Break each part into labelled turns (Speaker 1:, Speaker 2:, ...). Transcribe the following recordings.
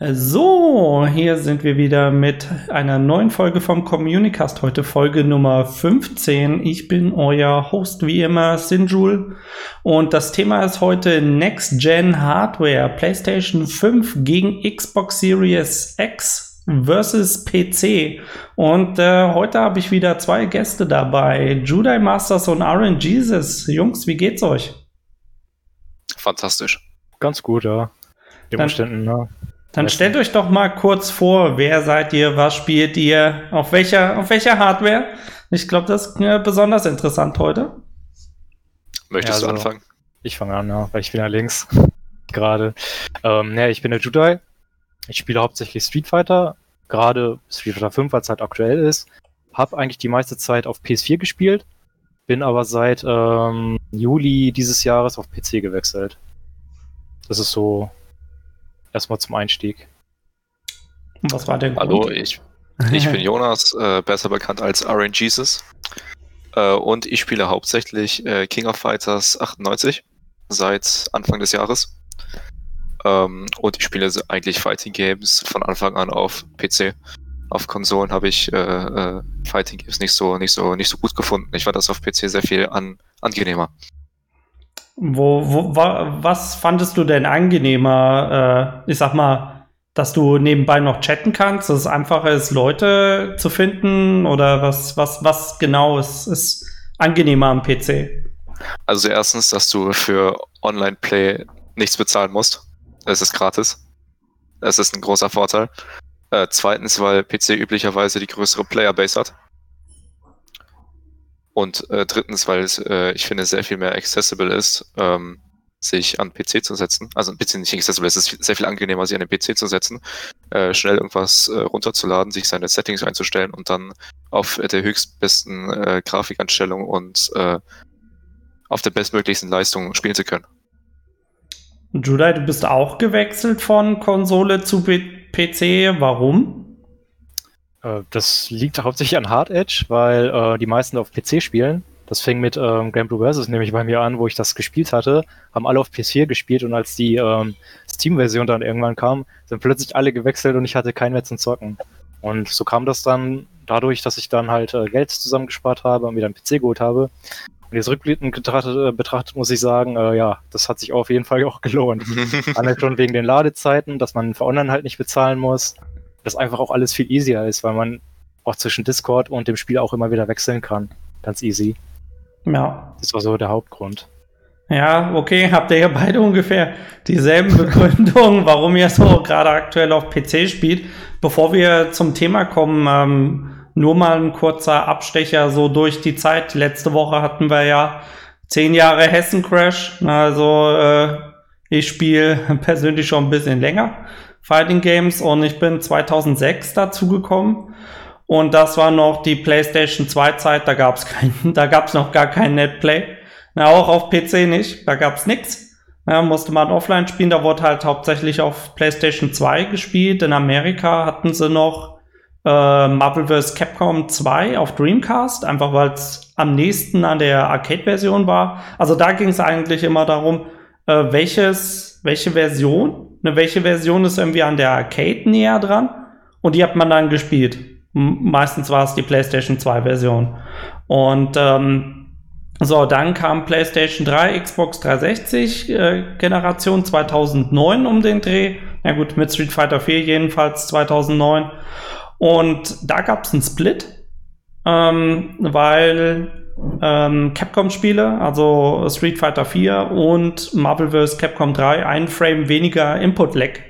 Speaker 1: So, hier sind wir wieder mit einer neuen Folge vom Communicast. Heute Folge Nummer 15. Ich bin euer Host wie immer, Sinjul. Und das Thema ist heute Next Gen Hardware. PlayStation 5 gegen Xbox Series X versus PC. Und äh, heute habe ich wieder zwei Gäste dabei. Judai Masters und Aaron Jesus. Jungs, wie geht's euch?
Speaker 2: Fantastisch.
Speaker 3: Ganz gut, ja.
Speaker 1: Den Umständen, ne? Dann stellt euch doch mal kurz vor, wer seid ihr, was spielt ihr, auf welcher, auf welcher Hardware? Ich glaube, das ist äh, besonders interessant heute.
Speaker 2: Möchtest ja, also, du anfangen?
Speaker 3: Ich fange an, ja, weil ich bin ja links gerade. Ähm, ja, ich bin der Judai. Ich spiele hauptsächlich Street Fighter, gerade Street Fighter 5, weil es halt aktuell ist. Hab eigentlich die meiste Zeit auf PS4 gespielt, bin aber seit ähm, Juli dieses Jahres auf PC gewechselt. Das ist so erstmal zum Einstieg.
Speaker 1: Was war denn?
Speaker 2: Hallo, ich, ich bin Jonas, äh, besser bekannt als RNGesus. Äh, und ich spiele hauptsächlich äh, King of Fighters 98 seit Anfang des Jahres. Ähm, und ich spiele eigentlich Fighting Games von Anfang an auf PC. Auf Konsolen habe ich äh, äh, Fighting Games nicht so, nicht, so, nicht so gut gefunden. Ich fand das auf PC sehr viel an, angenehmer.
Speaker 1: Wo, wo, wa, was fandest du denn angenehmer? Äh, ich sag mal, dass du nebenbei noch chatten kannst, dass es einfacher ist, Leute zu finden oder was, was, was genau ist, ist angenehmer am PC?
Speaker 2: Also erstens, dass du für Online-Play nichts bezahlen musst. Es ist gratis. Das ist ein großer Vorteil. Äh, zweitens, weil PC üblicherweise die größere Playerbase hat. Und äh, drittens, weil es, äh, ich finde, sehr viel mehr accessible ist, ähm, sich an PC zu setzen. Also ein bisschen nicht accessible, es ist sehr viel angenehmer, sich an den PC zu setzen, äh, schnell irgendwas äh, runterzuladen, sich seine Settings einzustellen und dann auf der höchstbesten äh, Grafikanstellung und äh, auf der bestmöglichsten Leistung spielen zu können.
Speaker 1: Judai, du bist auch gewechselt von Konsole zu PC. Warum?
Speaker 3: Äh, das liegt hauptsächlich an Hard Edge, weil äh, die meisten auf PC spielen. Das fing mit ähm, Grand Blue Versus nämlich bei mir an, wo ich das gespielt hatte, haben alle auf PS4 gespielt und als die ähm, Steam-Version dann irgendwann kam, sind plötzlich alle gewechselt und ich hatte keinen mehr zum Zocken. Und so kam das dann dadurch, dass ich dann halt äh, Geld zusammengespart habe und mir dann PC geholt habe. Und jetzt rückblickend betrachtet, äh, betrachtet muss ich sagen, äh, ja, das hat sich auf jeden Fall auch gelohnt. Allein schon wegen den Ladezeiten, dass man für Online halt nicht bezahlen muss das einfach auch alles viel easier ist, weil man auch zwischen Discord und dem Spiel auch immer wieder wechseln kann. Ganz easy.
Speaker 1: Ja.
Speaker 3: Das war so der Hauptgrund.
Speaker 1: Ja, okay, habt ihr ja beide ungefähr dieselben Begründungen, warum ihr so gerade aktuell auf PC spielt. Bevor wir zum Thema kommen, ähm, nur mal ein kurzer Abstecher so durch die Zeit. Letzte Woche hatten wir ja zehn Jahre Hessen Crash. Also äh, ich spiele persönlich schon ein bisschen länger. Fighting Games und ich bin 2006 dazu gekommen. Und das war noch die PlayStation 2 Zeit, da gab es kein, da gab's noch gar kein Netplay. Na, auch auf PC nicht, da gab es nichts. Ja, musste man offline spielen, da wurde halt hauptsächlich auf PlayStation 2 gespielt. In Amerika hatten sie noch äh, Marvel vs. Capcom 2 auf Dreamcast, einfach weil es am nächsten an der Arcade-Version war. Also da ging es eigentlich immer darum, äh, welches, welche Version ne, welche Version ist irgendwie an der Arcade näher dran und die hat man dann gespielt. meistens war es die PlayStation 2 Version. Und ähm, so, dann kam PlayStation 3, Xbox 360 äh, Generation 2009 um den Dreh. Na gut, mit Street Fighter 4 jedenfalls 2009. Und da gab es einen Split, ähm, weil ähm, Capcom-Spiele, also Street Fighter 4 und Marvel vs. Capcom 3, einen Frame weniger Input-Lag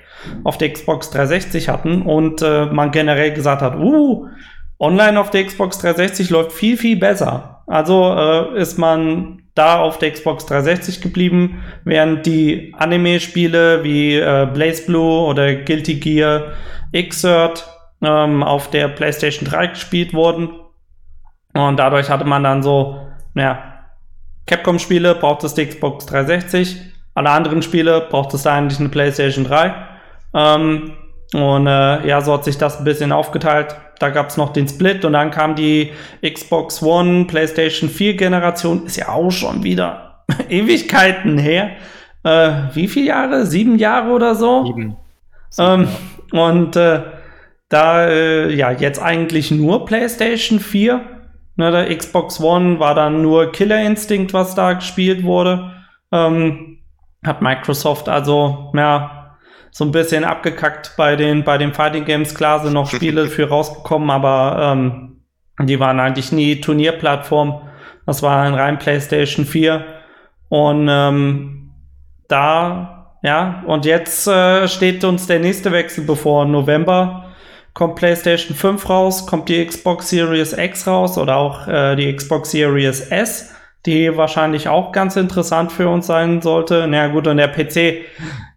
Speaker 1: auf der Xbox 360 hatten und äh, man generell gesagt hat, uh, online auf der Xbox 360 läuft viel, viel besser. Also äh, ist man da auf der Xbox 360 geblieben, während die Anime-Spiele wie äh, Blaze Blue oder Guilty Gear Xrd ähm, auf der PlayStation 3 gespielt wurden und dadurch hatte man dann so, ja, Capcom-Spiele braucht es die Xbox 360, alle anderen Spiele braucht es eigentlich eine PlayStation 3. Ähm, und äh, ja, so hat sich das ein bisschen aufgeteilt. Da gab es noch den Split und dann kam die Xbox One, PlayStation 4 Generation, ist ja auch schon wieder Ewigkeiten her. Äh, wie viele Jahre? Sieben Jahre oder so? Sieben. Ähm, und äh, da äh, ja jetzt eigentlich nur PlayStation 4. Ne, der Xbox One war dann nur Killer Instinct, was da gespielt wurde. Ähm, hat Microsoft also ja so ein bisschen abgekackt bei den bei den Fighting Games. Klar sind noch Spiele für rausgekommen, aber ähm, die waren eigentlich nie Turnierplattform. Das war ein rein PlayStation 4 und ähm, da ja und jetzt äh, steht uns der nächste Wechsel bevor. November kommt PlayStation 5 raus, kommt die Xbox Series X raus oder auch äh, die Xbox Series S die wahrscheinlich auch ganz interessant für uns sein sollte. Na gut, und der PC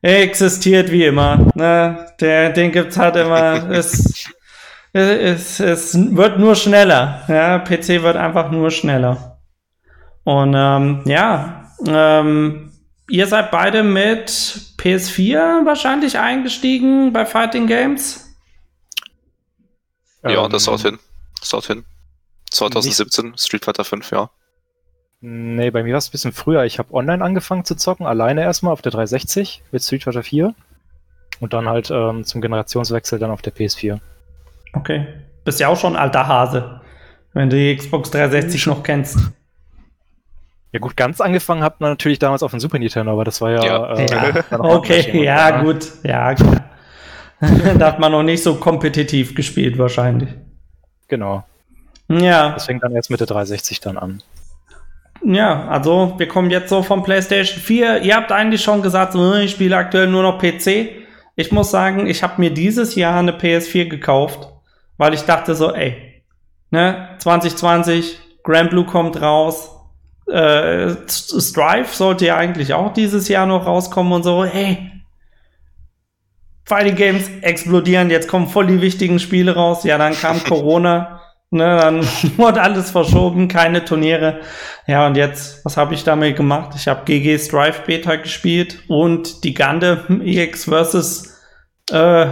Speaker 1: existiert wie immer. Ne? Der, den gibt's halt immer. es, es, es wird nur schneller. Ja? PC wird einfach nur schneller. Und ähm, ja, ähm, ihr seid beide mit PS4 wahrscheinlich eingestiegen bei Fighting Games.
Speaker 2: Ja, das haut hin. Das haut hin. 2017, Street Fighter 5, ja.
Speaker 3: Nee, bei mir war es ein bisschen früher. Ich habe online angefangen zu zocken, alleine erstmal auf der 360 mit Street Fighter 4 und dann halt ähm, zum Generationswechsel dann auf der PS4.
Speaker 1: Okay. Bist ja auch schon ein alter Hase, wenn du die Xbox 360 noch kennst.
Speaker 3: Ja gut, ganz angefangen hat man natürlich damals auf dem Super Nintendo, aber das war ja...
Speaker 1: Ja.
Speaker 3: Äh,
Speaker 1: ja. Okay, ja ne? gut, ja klar. da hat man noch nicht so kompetitiv gespielt wahrscheinlich.
Speaker 3: Genau.
Speaker 1: Ja.
Speaker 3: Das fängt dann erst mit der 360 dann an.
Speaker 1: Ja, also wir kommen jetzt so vom PlayStation 4. Ihr habt eigentlich schon gesagt, ich spiele aktuell nur noch PC. Ich muss sagen, ich habe mir dieses Jahr eine PS4 gekauft, weil ich dachte so, ey, ne, 2020, Grand Blue kommt raus, äh, Strive sollte ja eigentlich auch dieses Jahr noch rauskommen und so, ey, Fighting Games explodieren, jetzt kommen voll die wichtigen Spiele raus. Ja, dann kam Corona. Ne, dann wurde alles verschoben, keine Turniere. Ja, und jetzt, was habe ich damit gemacht? Ich habe GG Strive Beta gespielt und die Gundam EX versus äh,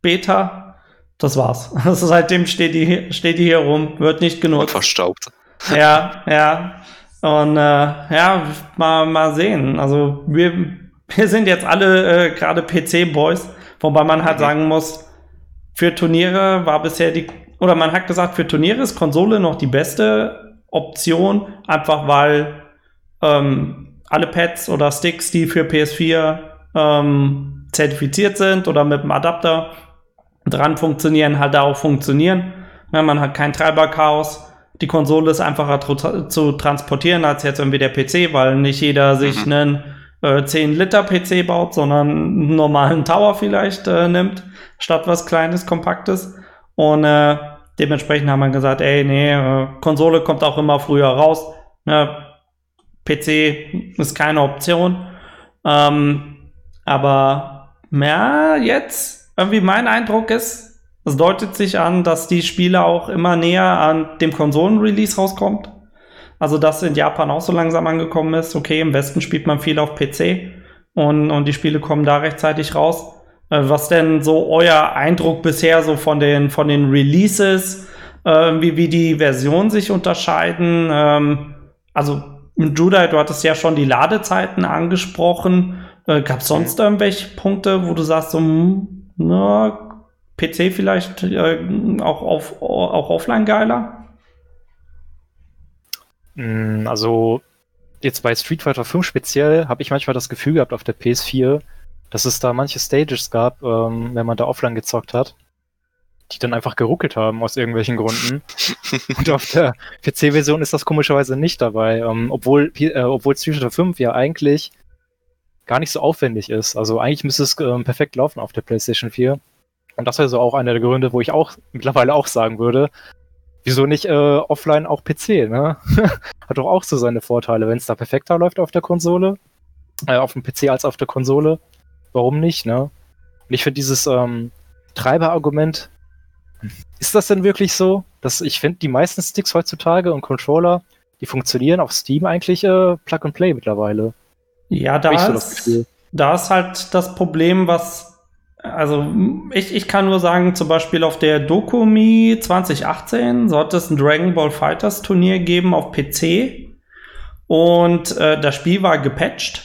Speaker 1: Beta. Das war's. Also seitdem steht die, steht die hier rum, wird nicht genutzt.
Speaker 2: Verstaubt.
Speaker 1: Ja, ja. Und äh, ja, mal, mal sehen. Also wir, wir sind jetzt alle äh, gerade PC-Boys, wobei man halt sagen muss, für Turniere war bisher die oder man hat gesagt, für Turniere ist Konsole noch die beste Option, einfach weil ähm, alle Pads oder Sticks, die für PS4 ähm, zertifiziert sind oder mit dem Adapter dran funktionieren, halt auch funktionieren. Ja, man hat kein Treiberchaos. Die Konsole ist einfacher zu transportieren als jetzt irgendwie der PC, weil nicht jeder sich mhm. einen äh, 10 Liter PC baut, sondern einen normalen Tower vielleicht äh, nimmt, statt was Kleines, Kompaktes. Und äh, dementsprechend haben wir gesagt, ey, nee, äh, Konsole kommt auch immer früher raus. Ne? PC ist keine Option. Ähm, aber ja, jetzt irgendwie mein Eindruck ist, es deutet sich an, dass die Spiele auch immer näher an dem Konsolen-Release rauskommt. Also, dass in Japan auch so langsam angekommen ist. Okay, im Westen spielt man viel auf PC und, und die Spiele kommen da rechtzeitig raus. Äh, was denn so euer Eindruck bisher so von den, von den Releases, äh, wie, wie die Versionen sich unterscheiden? Ähm, also, Judai, du hattest ja schon die Ladezeiten angesprochen. Äh, Gab es sonst irgendwelche Punkte, wo du sagst, so, hm, na, PC vielleicht äh, auch, auf, auch offline geiler?
Speaker 3: Hm, also, jetzt bei Street Fighter 5 speziell habe ich manchmal das Gefühl gehabt auf der PS4, dass es da manche Stages gab, ähm, wenn man da offline gezockt hat, die dann einfach geruckelt haben aus irgendwelchen Gründen. Und auf der PC-Version ist das komischerweise nicht dabei, ähm, obwohl, äh, obwohl Street Fighter 5 ja eigentlich gar nicht so aufwendig ist. Also eigentlich müsste es ähm, perfekt laufen auf der PlayStation 4. Und das wäre so auch einer der Gründe, wo ich auch mittlerweile auch sagen würde, wieso nicht äh, offline auch PC, ne? Hat doch auch so seine Vorteile, wenn es da perfekter läuft auf der Konsole, äh, auf dem PC als auf der Konsole warum nicht, ne? Und ich finde dieses ähm, Treiberargument, ist das denn wirklich so? Dass ich finde, die meisten Sticks heutzutage und Controller, die funktionieren auf Steam eigentlich äh, Plug and Play mittlerweile.
Speaker 1: Ja, da ist, so da ist halt das Problem, was, also ich, ich kann nur sagen, zum Beispiel auf der Dokumi 2018 sollte es ein Dragon Ball Fighters Turnier geben auf PC und äh, das Spiel war gepatcht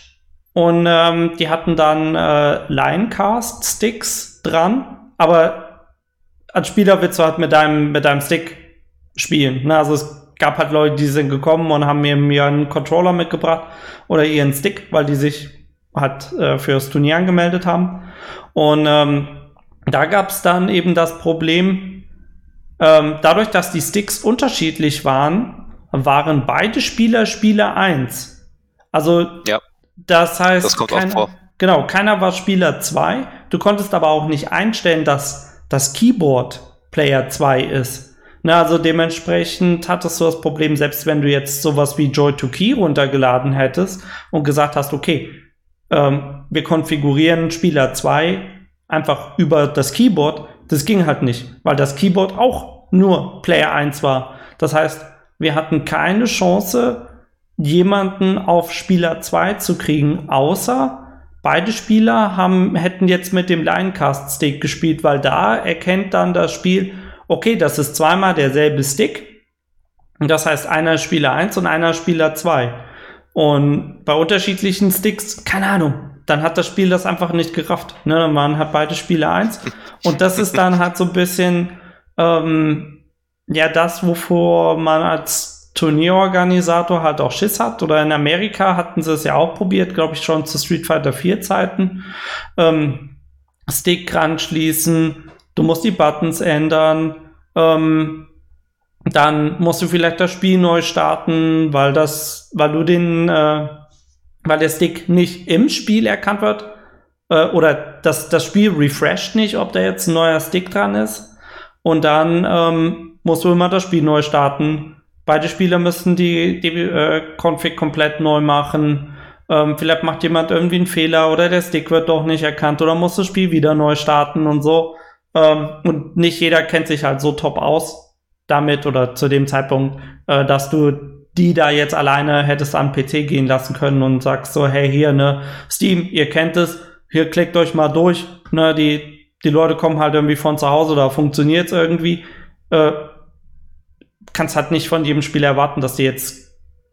Speaker 1: und ähm, die hatten dann äh, Linecast-Sticks dran, aber als Spieler willst du halt mit deinem, mit deinem Stick spielen. Ne? Also es gab halt Leute, die sind gekommen und haben mir, mir einen Controller mitgebracht oder ihren Stick, weil die sich halt äh, fürs Turnier angemeldet haben. Und ähm, da gab es dann eben das Problem, ähm, dadurch, dass die Sticks unterschiedlich waren, waren beide Spieler Spieler 1. Also
Speaker 2: Ja.
Speaker 1: das heißt,
Speaker 2: Das kommt
Speaker 1: keiner,
Speaker 2: vor.
Speaker 1: genau, keiner war Spieler 2. Du konntest aber auch nicht einstellen, dass das Keyboard Player 2 ist. Na, also dementsprechend hattest du das Problem, selbst wenn du jetzt sowas wie Joy2Key runtergeladen hättest und gesagt hast, okay, ähm, wir konfigurieren Spieler 2 einfach über das Keyboard, das ging halt nicht, weil das Keyboard auch nur Player 1 war. Das heißt, wir hatten keine Chance, jemanden auf Spieler 2 zu kriegen, außer beide Spieler haben, hätten jetzt mit dem Linecast-Stick gespielt, weil da erkennt dann das Spiel, okay, das ist zweimal derselbe Stick. Das heißt, einer Spieler 1 und einer Spieler 2. Und bei unterschiedlichen Sticks, keine Ahnung, dann hat das Spiel das einfach nicht gerafft. Ne? Dann waren halt beide Spieler 1. Und das ist dann halt so ein bisschen, ähm, ja, das, wovor man als Turnierorganisator halt auch Schiss hat. Oder in Amerika hatten sie es ja auch probiert, glaube ich, schon zu Street Fighter 4 Zeiten. Ähm, Stick ranschließen, du musst die Buttons ändern, ähm, dann musst du vielleicht das Spiel neu starten, weil das, weil du den, äh, weil der Stick nicht im Spiel erkannt wird, äh, oder das, das Spiel refresht nicht, ob da jetzt ein neuer Stick dran ist. Und dann ähm, musst du immer das Spiel neu starten. Beide Spieler müssen die, die äh, Config komplett neu machen. Ähm, vielleicht macht jemand irgendwie einen Fehler oder der Stick wird doch nicht erkannt oder muss das Spiel wieder neu starten und so. Ähm, und nicht jeder kennt sich halt so top aus damit oder zu dem Zeitpunkt, äh, dass du die da jetzt alleine hättest am PC gehen lassen können und sagst so, hey, hier, ne, Steam, ihr kennt es, hier klickt euch mal durch, ne, die, die Leute kommen halt irgendwie von zu Hause, da funktioniert's irgendwie. Äh, kannst halt nicht von jedem Spieler erwarten, dass die jetzt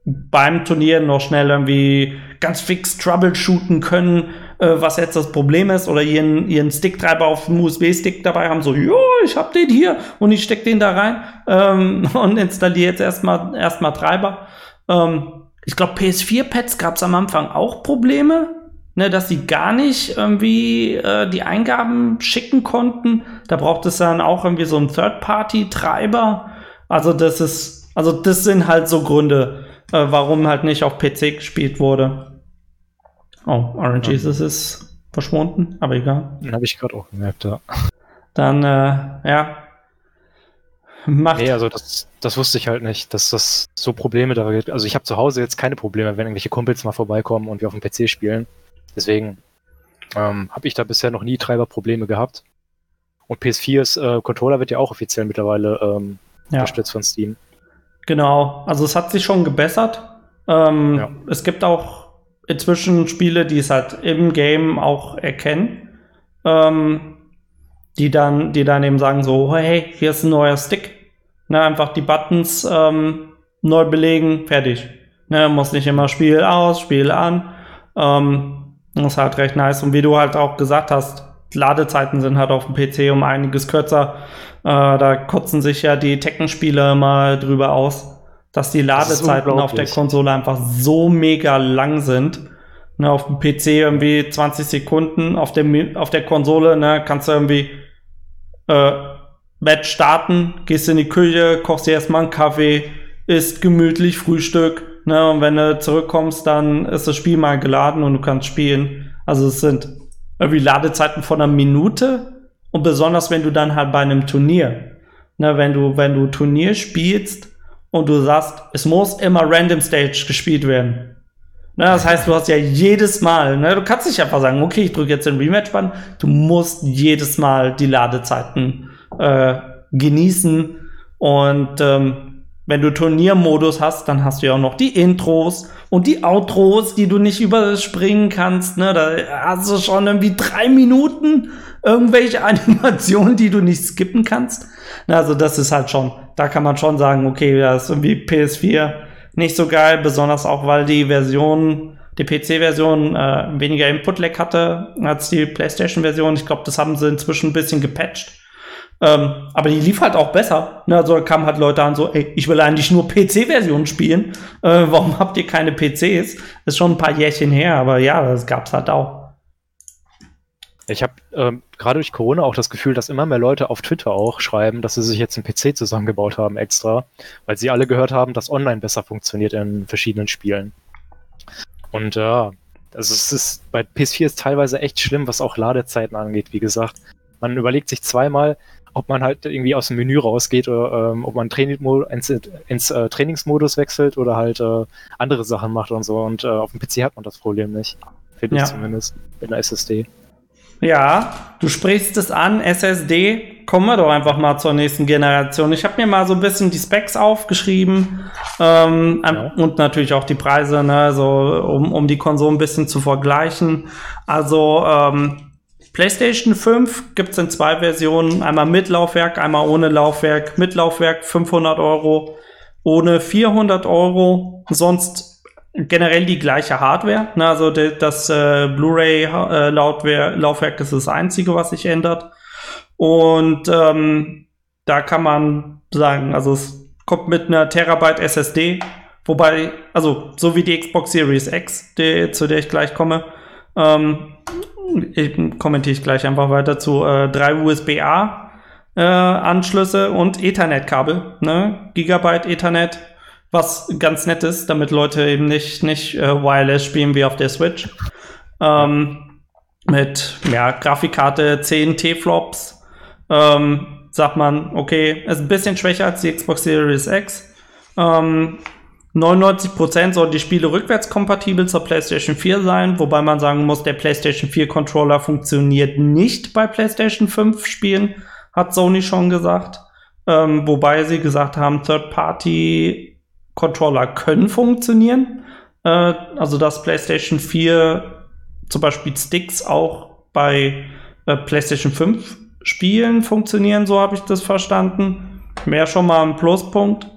Speaker 1: beim Turnier noch schnell irgendwie ganz fix troubleshooten können, äh, was jetzt das Problem ist, oder ihren, ihren Sticktreiber auf dem USB-Stick dabei haben, so, jo, ich hab den hier und ich steck den da rein ähm, und installiere jetzt erstmal erstmal Treiber. Ähm, ich glaube, PS4-Pads gab es am Anfang auch Probleme, ne, dass sie gar nicht irgendwie äh, die Eingaben schicken konnten. Da braucht es dann auch irgendwie so einen Third-Party-Treiber. Also das ist, also das sind halt so Gründe, äh, warum halt nicht auf PC gespielt wurde. Oh, RNG
Speaker 3: Ja.
Speaker 1: Jesus ist verschwunden, aber egal.
Speaker 3: Habe ich gerade auch gemerkt, ja.
Speaker 1: Dann, äh, ja. Macht.
Speaker 3: Nee, also das, das wusste ich halt nicht, dass das so Probleme da gibt. Also ich habe zu Hause jetzt keine Probleme, wenn irgendwelche Kumpels mal vorbeikommen und wir auf dem PC spielen. Deswegen ähm, habe ich da bisher noch nie Treiberprobleme gehabt. Und PS4s äh, Controller wird ja auch offiziell mittlerweile ähm,
Speaker 1: ja.
Speaker 3: unterstützt von Steam.
Speaker 1: Genau, also es hat sich schon gebessert. Ähm,
Speaker 3: Ja.
Speaker 1: Es gibt auch inzwischen Spiele, die es halt im Game auch erkennen, ähm, die dann, die dann eben sagen so, hey, hier ist ein neuer Stick. Ne, einfach die Buttons ähm, neu belegen, fertig. Ne, muss nicht immer Spiel aus, Spiel an. Ähm, das ist halt recht nice. Und wie du halt auch gesagt hast, Ladezeiten sind halt auf dem PC um einiges kürzer. Äh, da kotzen sich ja die Tekken-Spieler mal drüber aus, dass die
Speaker 3: Das
Speaker 1: Ladezeiten auf der. Konsole einfach so mega lang sind. Ne, auf dem PC irgendwie 20 Sekunden, auf der, auf der Konsole ne, kannst du irgendwie äh, Match starten, gehst in die Küche, kochst dir erstmal einen Kaffee, isst gemütlich Frühstück, ne, und wenn du zurückkommst, dann ist das Spiel mal geladen und du kannst spielen. Also es sind irgendwie Ladezeiten von einer Minute und besonders wenn du dann halt bei einem Turnier, ne, wenn du, wenn du Turnier spielst und du sagst, es muss immer Random Stage gespielt werden. Ne, das heißt, du hast ja jedes Mal, ne, du kannst nicht einfach sagen, okay, ich drücke jetzt den Rematch-Button, du musst jedes Mal die Ladezeiten äh, genießen und ähm, wenn du Turniermodus hast, dann hast du ja auch noch die Intros und die Outros, die du nicht überspringen kannst. Ne? Da hast du schon irgendwie drei Minuten irgendwelche Animationen, die du nicht skippen kannst. Na, Also das ist halt schon, da kann man schon sagen, okay, das ist irgendwie PS4 nicht so geil, besonders auch, weil die Version die PC-Version äh, weniger Input-Lag hatte als die PlayStation-Version. Ich glaube, das haben sie inzwischen ein bisschen gepatcht. Ähm, aber die lief halt auch besser. Ne? Also kamen halt Leute an so, ey, ich will eigentlich nur PC-Versionen spielen. Äh, warum habt ihr keine PCs? Ist schon ein paar Jährchen her, aber ja, das gab's halt auch.
Speaker 3: Ich habe ähm, gerade durch Corona auch das Gefühl, dass immer mehr Leute auf Twitter auch schreiben, dass sie sich jetzt einen PC zusammengebaut haben extra, weil sie alle gehört haben, dass online besser funktioniert in verschiedenen Spielen. Und ja, also es ist bei PS4 ist teilweise echt schlimm, was auch Ladezeiten angeht, wie gesagt. Man überlegt sich zweimal, ob man halt irgendwie aus dem Menü rausgeht oder ähm, ob man Training ins, ins äh, Trainingsmodus wechselt oder halt äh, andere Sachen macht und so. Und äh, auf dem PC hat man das Problem nicht. Finde ja. ich zumindest mit einer SSD.
Speaker 1: Ja, du sprichst es an, SSD. Kommen wir doch einfach mal zur nächsten Generation. Ich habe mir mal so ein bisschen die Specs aufgeschrieben ähm, ja. und natürlich auch die Preise, ne, so, um, um die Konsole ein bisschen zu vergleichen. Also ähm, PlayStation 5 gibt es in zwei Versionen, einmal mit Laufwerk, einmal ohne Laufwerk. Mit Laufwerk 500 Euro, ohne 400 Euro. Sonst generell die gleiche Hardware. Ne? Also de, das äh, Blu-ray-Laufwerk äh, ist das einzige, was sich ändert. Und ähm, da kann man sagen, also es kommt mit einer Terabyte SSD, wobei, also so wie die Xbox Series X, die, zu der ich gleich komme, ähm, kommentiere ich gleich einfach weiter zu äh, drei USB-A äh, Anschlüsse und Ethernet-Kabel, ne? Gigabyte Ethernet, was ganz nett ist, damit Leute eben nicht, nicht äh, Wireless spielen wie auf der Switch. Ähm, mit ja, Grafikkarte 10 T-Flops. Ähm, sagt man, okay, ist ein bisschen schwächer als die Xbox Series X. Ähm, 99% sollen die Spiele rückwärtskompatibel zur PlayStation 4 sein, wobei man sagen muss, der PlayStation 4 Controller funktioniert nicht bei PlayStation 5 Spielen, hat Sony schon gesagt. Ähm, wobei sie gesagt haben, Third-Party Controller können funktionieren. Äh, also dass PlayStation 4 zum Beispiel Sticks auch bei äh, PlayStation 5 Spielen funktionieren, so habe ich das verstanden. Mehr schon mal ein Pluspunkt.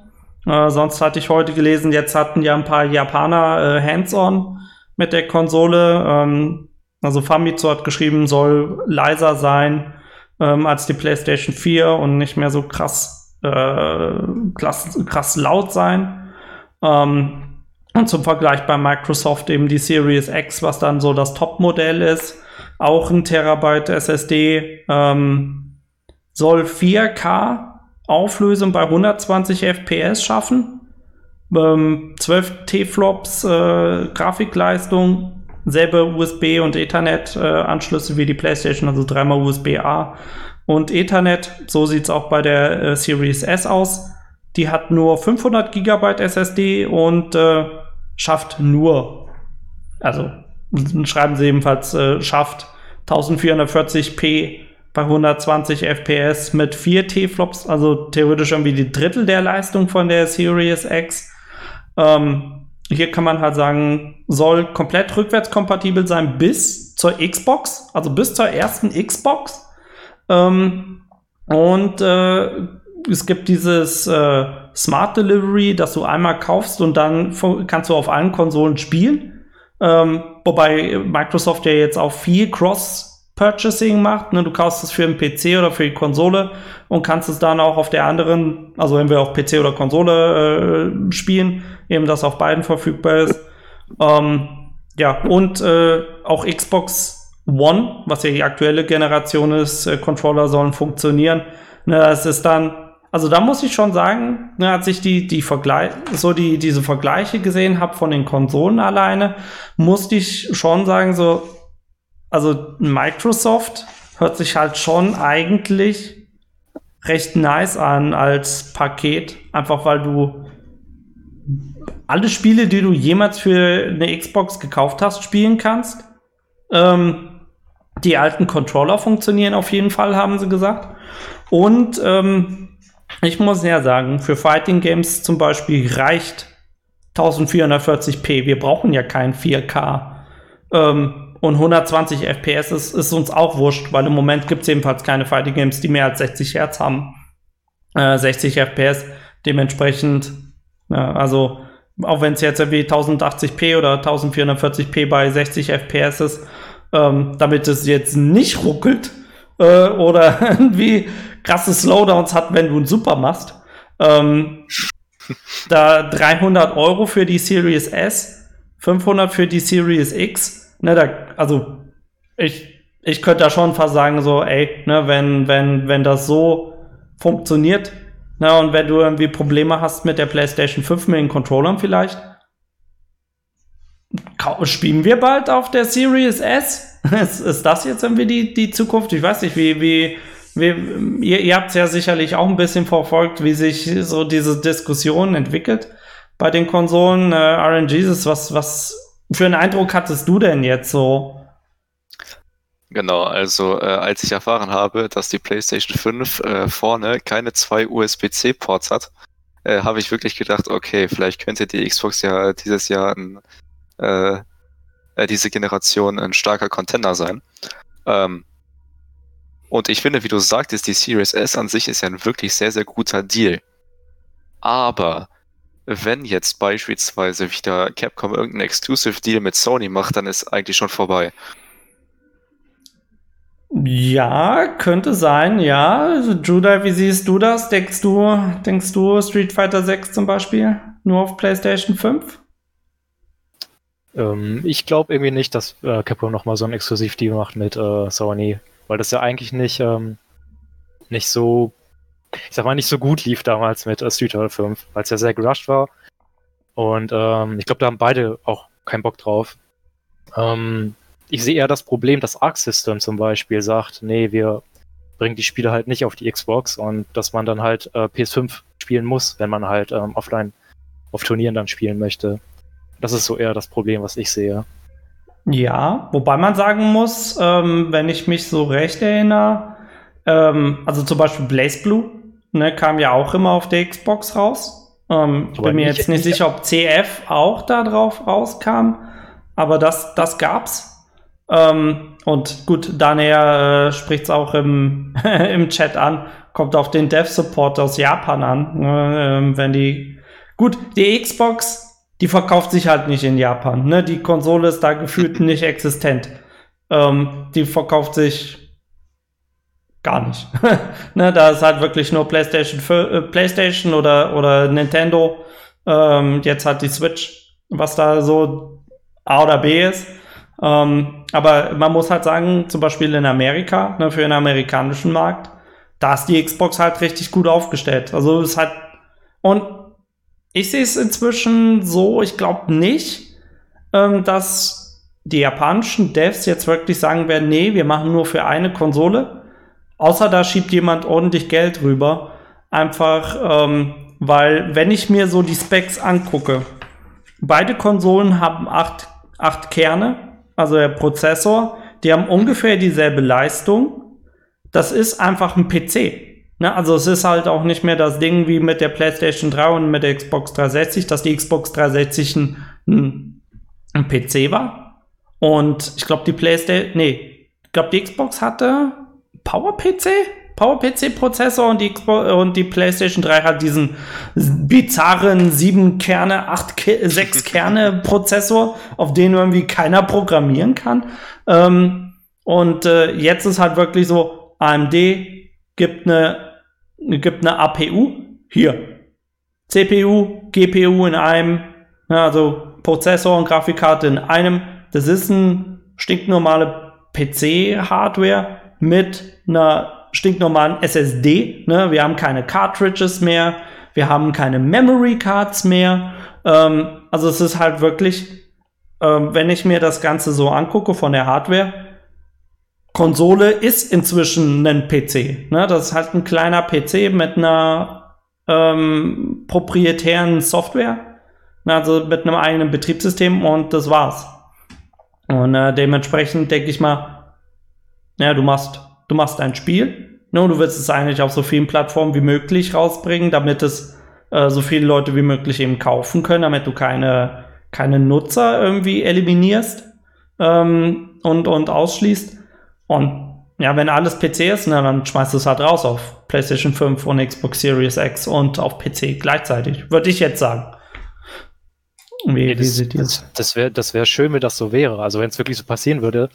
Speaker 1: Äh, sonst hatte ich heute gelesen, jetzt hatten ja ein paar Japaner äh, Hands-on mit der Konsole. Ähm, also Famitsu hat geschrieben, soll leiser sein ähm, als die PlayStation 4 und nicht mehr so krass, äh, krass, krass laut sein. Ähm, und zum Vergleich bei Microsoft eben die Series X, was dann so das Top-Modell ist, auch ein Terabyte SSD, ähm, soll 4K Auflösung bei 120 FPS schaffen. Ähm, 12 T-Flops äh, Grafikleistung, selbe USB und Ethernet äh, wie die PlayStation, also dreimal USB-A und Ethernet. So sieht es auch bei der äh, Series S aus. Die hat nur 500 GB SSD und äh, schafft nur, also schreiben sie ebenfalls, äh, schafft 1440p bei 120 FPS mit 4 T-Flops, also theoretisch irgendwie die Drittel der Leistung von der Series X. Ähm, hier kann man halt sagen, soll komplett rückwärtskompatibel sein bis zur Xbox, also bis zur ersten Xbox. Ähm, und äh, es gibt dieses äh, Smart Delivery, das du einmal kaufst und dann kannst du auf allen Konsolen spielen. Ähm, wobei Microsoft ja jetzt auch viel Cross-Purchasing macht. Ne? Du kaufst es für einen PC oder für die Konsole und kannst es dann auch auf der anderen, also wenn wir auf PC oder Konsole äh, spielen, eben das auf beiden verfügbar ist. Ähm, ja, und äh, auch Xbox One, was ja die aktuelle Generation ist, äh, Controller sollen funktionieren. Ne, das ist dann also da muss ich schon sagen, ne, als ich die, die Vergleich, so die, diese Vergleiche gesehen habe von den Konsolen alleine, musste ich schon sagen, so, also Microsoft hört sich halt schon eigentlich recht nice an als Paket, einfach weil du alle Spiele, die du jemals für eine Xbox gekauft hast, spielen kannst. Ähm, die alten Controller funktionieren auf jeden Fall, haben sie gesagt. Und ähm, ich muss ja sagen, für Fighting Games zum Beispiel reicht 1440p. Wir brauchen ja kein 4K. Ähm, und 120 FPS ist, ist, uns auch wurscht, weil im Moment gibt es jedenfalls keine Fighting Games, die mehr als 60 Hertz haben. Äh, 60 FPS dementsprechend. Ja, also auch wenn es jetzt irgendwie 1080p oder 1440p bei 60 FPS ist, ähm, damit es jetzt nicht ruckelt äh, oder irgendwie krasse Slowdowns hat, wenn du einen Super machst. Ähm, da 300 Euro für die Series S, 500 für die Series X. Ne, da, also ich, ich könnte da schon fast sagen, so, ey, ne, wenn, wenn, wenn das so funktioniert, ne, und wenn du irgendwie Probleme hast mit der PlayStation 5 mit den Controllern vielleicht, spielen wir bald auf der Series S? ist, ist das jetzt irgendwie die, die Zukunft? Ich weiß nicht, wie, wie, wie ihr, ihr habt es ja sicherlich auch ein bisschen verfolgt, wie sich so diese Diskussion entwickelt bei den Konsolen. Äh, RNGs, was, was für einen Eindruck hattest du denn jetzt so?
Speaker 2: Genau, also äh, als ich erfahren habe, dass die PlayStation 5 äh, vorne keine zwei USB-C-Ports hat, äh, habe ich wirklich gedacht, okay, vielleicht könnte die Xbox ja dieses Jahr ein, äh, äh, diese Generation ein starker Contender sein. Ähm, und ich finde, wie du sagtest, die Series S an sich ist ja ein wirklich sehr, sehr guter Deal. Aber wenn jetzt beispielsweise wieder Capcom irgendeinen Exclusive Deal mit Sony macht, dann ist eigentlich schon vorbei.
Speaker 1: Ja, könnte sein, ja. Also, Judah, wie siehst du das? Denkst du, denkst du Street Fighter 6 zum Beispiel nur auf PlayStation 5?
Speaker 3: Ähm, ich glaube irgendwie nicht, dass äh, Capcom nochmal so ein Exklusivdeal macht mit äh, Sony, weil das ja eigentlich nicht, ähm, nicht so, ich sag mal, nicht so gut lief damals mit äh, Street Fighter 5, weil es ja sehr gerusht war. Und ähm, ich glaube, da haben beide auch keinen Bock drauf. Ähm, ich sehe eher das Problem, dass Arc System zum Beispiel sagt, nee, wir bringen die Spiele halt nicht auf die Xbox und dass man dann halt äh, PS5 spielen muss, wenn man halt ähm, offline auf Turnieren dann spielen möchte. Das ist so eher das Problem, was ich sehe.
Speaker 1: Ja, wobei man sagen muss, ähm, wenn ich mich so recht erinnere, ähm, also zum Beispiel Blaze Blue, ne, kam ja auch immer auf der Xbox raus. Ähm, ich bin mir jetzt nicht sicher, ob CF auch da drauf rauskam, aber das, das gab's. Ähm, und gut, Daniel äh, spricht es auch im, im Chat an, kommt auf den Dev Support aus Japan an. Äh, wenn die gut, die Xbox, die verkauft sich halt nicht in Japan. Ne? Die Konsole ist da gefühlt nicht existent. Ähm, die verkauft sich gar nicht. ne, da ist halt wirklich nur PlayStation, für, äh, PlayStation oder, oder Nintendo. Ähm, jetzt hat die Switch, was da so A oder B ist. Ähm, aber man muss halt sagen, zum Beispiel in Amerika, ne, für den amerikanischen Markt, da ist die Xbox halt richtig gut aufgestellt. Also es hat und ich sehe es inzwischen so, ich glaube nicht, ähm, dass die japanischen Devs jetzt wirklich sagen werden, nee, wir machen nur für eine Konsole. Außer da schiebt jemand ordentlich Geld rüber. Einfach, ähm, weil wenn ich mir so die Specs angucke, beide Konsolen haben acht, acht Kerne also der Prozessor, die haben ungefähr dieselbe Leistung. Das ist einfach ein PC. Ne? Also es ist halt auch nicht mehr das Ding wie mit der PlayStation 3 und mit der Xbox 360, dass die Xbox 360 ein, ein, ein PC war. Und ich glaube, die PlayStation, nee, ich glaube, die Xbox hatte Power-PC? PowerPC-Prozessor und die, und die PlayStation 3 hat diesen bizarren 7 Kerne, 8, 6 Kerne Prozessor, auf den irgendwie keiner programmieren kann. Ähm, und äh, jetzt ist halt wirklich so, AMD gibt eine, gibt eine APU hier. CPU, GPU in einem, ja, also Prozessor und Grafikkarte in einem. Das ist ein stinknormale PC-Hardware mit einer stinknormalen SSD. Ne? Wir haben keine Cartridges mehr, wir haben keine Memory Cards mehr. Ähm, also es ist halt wirklich, ähm, wenn ich mir das Ganze so angucke von der Hardware, Konsole ist inzwischen ein PC. Ne? Das ist halt ein kleiner PC mit einer ähm, proprietären Software, also mit einem eigenen Betriebssystem und das war's. Und äh, dementsprechend denke ich mal, ja, du machst du machst ein Spiel, ne, du willst es eigentlich auf so vielen Plattformen wie möglich rausbringen, damit es äh, so viele Leute wie möglich eben kaufen können, damit du keine, keine Nutzer irgendwie eliminierst ähm, und, und ausschließt. Und ja, wenn alles PC ist, na, dann schmeißt du es halt raus auf PlayStation 5 und Xbox Series X und auf PC gleichzeitig, würde ich jetzt sagen.
Speaker 3: Wie, wie das, das, das wäre das wär schön, wenn das so wäre. Also wenn es wirklich so passieren würde.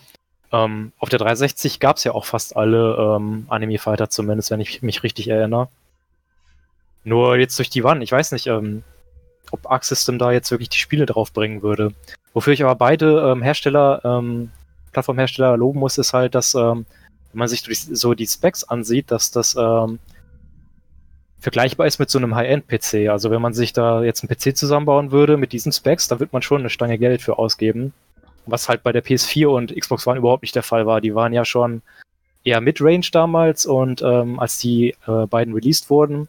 Speaker 3: Ähm, auf der 360 gab es ja auch fast alle ähm, Anime-Fighter zumindest, wenn ich mich richtig erinnere. Nur jetzt durch die Wand, ich weiß nicht, ähm, ob Arc System da jetzt wirklich die Spiele drauf bringen würde. Wofür ich aber beide ähm, Hersteller, ähm, Plattformhersteller loben muss, ist halt, dass, ähm, wenn man sich so die Specs ansieht, dass das ähm, vergleichbar ist mit so einem High-End-PC. Also wenn man sich da jetzt einen PC zusammenbauen würde mit diesen Specs, da wird man schon eine Stange Geld für ausgeben. Was halt bei der PS4 und Xbox One überhaupt nicht der Fall war. Die waren ja schon eher Mid-Range damals und ähm, als die äh, beiden released wurden,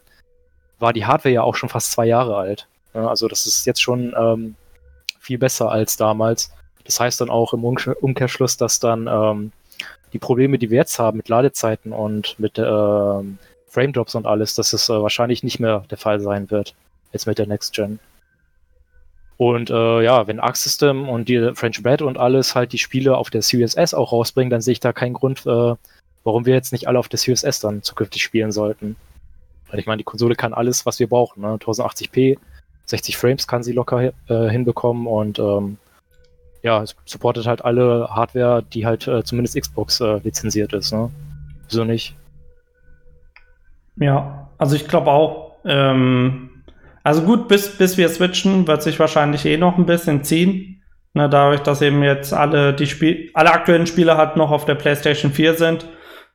Speaker 3: war die Hardware ja auch schon fast zwei Jahre alt. Ja, also das ist jetzt schon ähm, viel besser als damals. Das heißt dann auch im Umkehrschluss, dass dann ähm, die Probleme, die wir jetzt haben mit Ladezeiten und mit ähm, Frame Drops und alles, dass es äh, wahrscheinlich nicht mehr der Fall sein wird. Jetzt mit der Next Gen. Und äh, ja, wenn Arc System und die French Bread und alles halt die Spiele auf der Series S auch rausbringen, dann sehe ich da keinen Grund, äh, warum wir jetzt nicht alle auf der Series S dann zukünftig spielen sollten. Weil ich meine, die Konsole kann alles, was wir brauchen. Ne? 1080p, 60 Frames kann sie locker äh, hinbekommen und ähm, ja, es supportet halt alle Hardware, die halt äh, zumindest Xbox äh, lizenziert ist. Ne? Wieso nicht?
Speaker 1: Ja, also ich glaube auch, ähm, also gut, bis, bis wir switchen, wird sich wahrscheinlich eh noch ein bisschen ziehen. Ne, dadurch, dass eben jetzt alle die Spiel alle aktuellen Spiele halt noch auf der PlayStation 4 sind,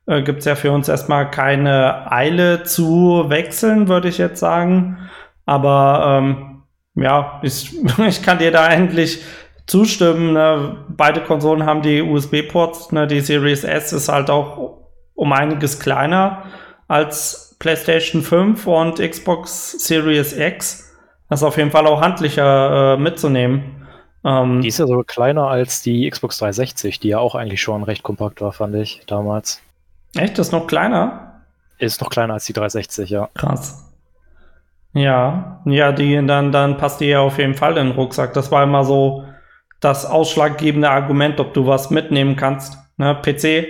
Speaker 1: äh, gibt es ja für uns erstmal keine Eile zu wechseln, würde ich jetzt sagen. Aber ähm, ja, ich, ich kann dir da eigentlich zustimmen. Ne? Beide Konsolen haben die USB-Ports. Ne? Die Series S ist halt auch um einiges kleiner als PlayStation 5 und Xbox Series X. Das ist auf jeden Fall auch handlicher äh, mitzunehmen.
Speaker 3: Ähm, die ist ja sogar kleiner als die Xbox 360, die ja auch eigentlich schon recht kompakt war, fand ich damals.
Speaker 1: Echt? Das ist noch kleiner?
Speaker 3: Ist noch kleiner als die 360, ja.
Speaker 1: Krass. Ja, ja, die, dann, dann passt die ja auf jeden Fall in den Rucksack. Das war immer so das ausschlaggebende Argument, ob du was mitnehmen kannst. Ne, PC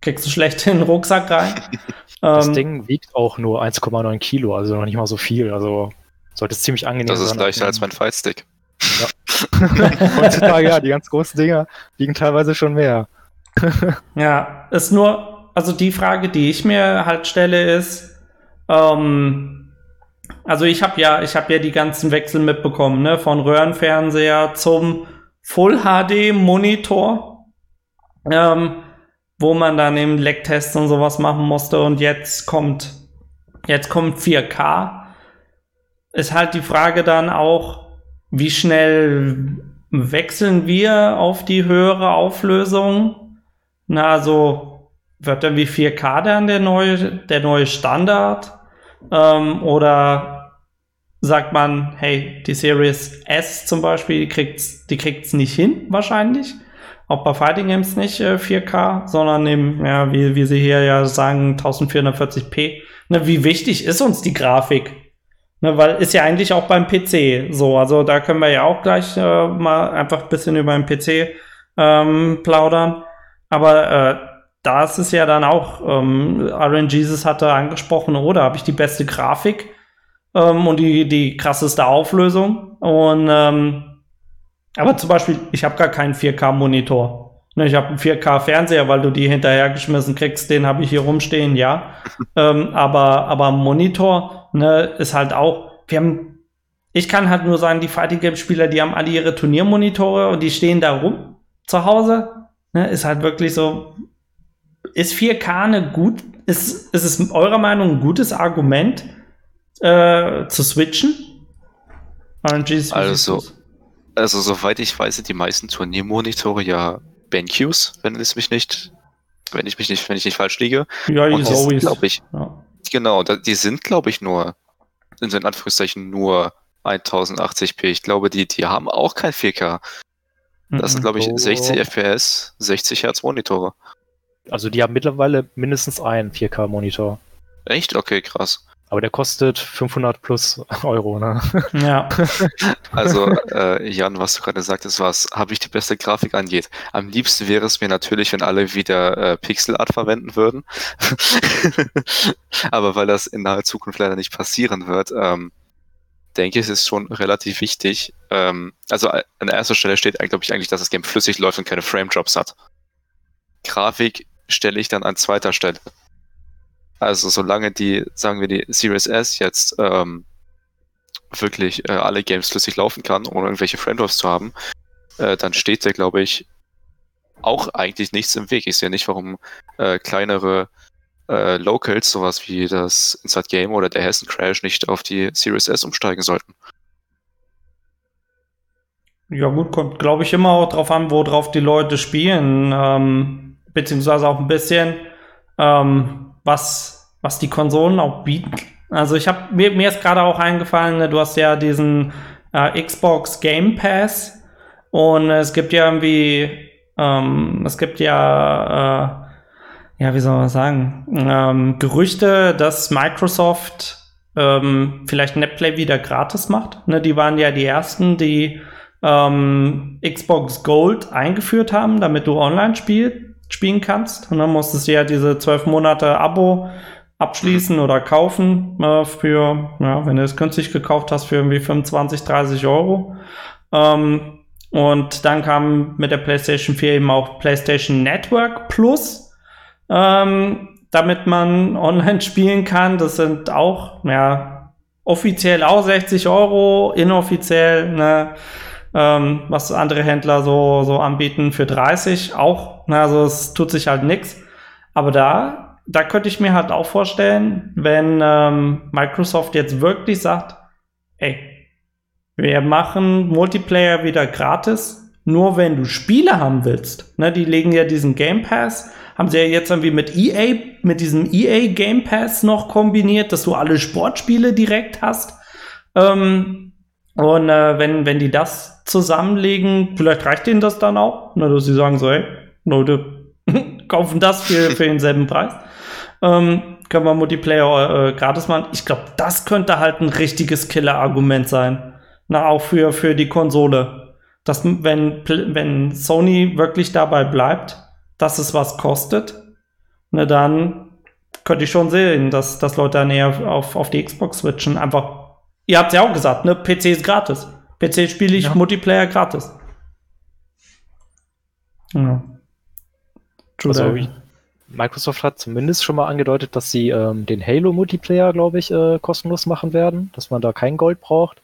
Speaker 1: kriegst du schlecht in den Rucksack rein.
Speaker 3: Das ähm, Ding wiegt auch nur 1,9 Kilo, also noch nicht mal so viel. Also sollte es ziemlich angenehm
Speaker 2: sein. Das ist leichter als mein Fightstick.
Speaker 3: Ja. Heutzutage, ja, die ganz großen Dinger wiegen teilweise schon mehr.
Speaker 1: ja, ist nur, also die Frage, die ich mir halt stelle, ist, ähm, also ich habe ja, ich habe ja die ganzen Wechsel mitbekommen, ne, von Röhrenfernseher zum Full HD Monitor. Ähm, wo man dann eben Lecktests und sowas machen musste und jetzt kommt, jetzt kommt 4K. Ist halt die Frage dann auch, wie schnell wechseln wir auf die höhere Auflösung? Na, also wird dann wie 4K dann der neue, der neue Standard? Ähm, oder sagt man, hey, die Series S zum Beispiel, die kriegt's, die kriegt's nicht hin, wahrscheinlich auch bei Fighting Games nicht äh, 4K, sondern eben, ja, wie, wie sie hier ja sagen, 1440p. Ne, wie wichtig ist uns die Grafik? Ne, weil ist ja eigentlich auch beim PC so. Also da können wir ja auch gleich äh, mal einfach ein bisschen über den PC ähm, plaudern. Aber äh, da ist es ja dann auch, ähm, RNGesus hatte angesprochen, oder habe ich die beste Grafik ähm, und die, die krasseste Auflösung. Und ähm, aber zum Beispiel, ich habe gar keinen 4K-Monitor. Ne, ich habe einen 4K-Fernseher, weil du die hinterhergeschmissen kriegst, den habe ich hier rumstehen, ja. ähm, aber, aber Monitor ne, ist halt auch, wir haben, ich kann halt nur sagen, die Fighting Game-Spieler, die haben alle ihre Turniermonitore und die stehen da rum zu Hause. Ne, ist halt wirklich so, ist 4K eine gut, ist, ist es eurer Meinung ein gutes Argument äh, zu switchen?
Speaker 2: RNGs, also, also soweit ich weiß, die meisten Turniermonitore ja BenQs, wenn es mich nicht, wenn ich mich nicht, wenn ich nicht falsch liege. Ja, Und die glaube ich. Ja. Genau, die sind, glaube ich, nur, in Anführungszeichen nur 1080p. Ich glaube, die, die haben auch kein 4K. Das sind, glaube ich, 60 FPS, 60 Hertz Monitore.
Speaker 3: Also die haben mittlerweile mindestens einen 4K-Monitor.
Speaker 2: Echt? Okay, krass.
Speaker 3: Aber der kostet 500 plus Euro, ne?
Speaker 1: Ja.
Speaker 2: Also, äh, Jan, was du gerade sagtest, was habe ich die beste Grafik angeht. Am liebsten wäre es mir natürlich, wenn alle wieder äh, Pixelart verwenden würden. Aber weil das in naher Zukunft leider nicht passieren wird, ähm, denke, es ist schon relativ wichtig. Ähm, also an erster Stelle steht, glaube ich, eigentlich, dass das Game flüssig läuft und keine Frame-Drops hat. Grafik stelle ich dann an zweiter Stelle. Also solange die, sagen wir, die Series S jetzt ähm, wirklich äh, alle Games flüssig laufen kann, ohne irgendwelche Frame-Drops zu haben, äh, dann steht der, glaube ich, auch eigentlich nichts im Weg. Ich sehe nicht, warum äh, kleinere äh, Locals, sowas wie das Inside Game oder der Hessen Crash, nicht auf die Series S umsteigen sollten.
Speaker 1: Ja, gut, kommt, glaube ich, immer auch drauf an, worauf die Leute spielen, ähm, beziehungsweise auch ein bisschen, ähm, was, was die Konsolen auch bieten. Also ich habe mir, mir ist gerade auch eingefallen, ne, du hast ja diesen äh, Xbox Game Pass und es gibt ja irgendwie, ähm, es gibt ja, äh, ja, wie soll man sagen, ähm, Gerüchte, dass Microsoft ähm, vielleicht Netplay wieder gratis macht. Ne, die waren ja die ersten, die ähm, Xbox Gold eingeführt haben, damit du online spiel, spielen kannst. Und dann musstest du ja diese zwölf Monate Abo abschließen oder kaufen äh, für, ja, wenn du es günstig gekauft hast, für irgendwie 25, 30 Euro. Ähm, und dann kam mit der PlayStation 4 eben auch PlayStation Network Plus, ähm, damit man online spielen kann. Das sind auch, ja, offiziell auch 60 Euro, inoffiziell, ne, ähm, was andere Händler so, so anbieten für 30 auch. Ne, also es tut sich halt nichts. Aber da, da könnte ich mir halt auch vorstellen, wenn ähm, Microsoft jetzt wirklich sagt, ey, wir machen Multiplayer wieder gratis, nur wenn du Spiele haben willst. Ne, die legen ja diesen Game Pass, haben sie ja jetzt irgendwie mit EA, mit diesem EA Game Pass noch kombiniert, dass du alle Sportspiele direkt hast. Ähm, und äh, wenn, wenn die das zusammenlegen, vielleicht reicht ihnen das dann auch, ne, dass sie sagen so, hey, Leute, kaufen das für, für denselben Preis. Ähm, können wir Multiplayer äh, gratis machen. Ich glaube, das könnte halt ein richtiges Killer-Argument sein. Na, auch für, für die Konsole. Dass, wenn, wenn Sony wirklich dabei bleibt, dass es was kostet, ne, dann könnte ich schon sehen, dass, dass Leute dann eher auf, auf die Xbox switchen. Einfach, ihr habt ja auch gesagt, ne, PC ist gratis. PC spiele ich ja. Multiplayer gratis.
Speaker 3: Ja. Also, Microsoft hat zumindest schon mal angedeutet, dass sie ähm, den Halo Multiplayer, glaube ich, äh, kostenlos machen werden, dass man da kein Gold braucht.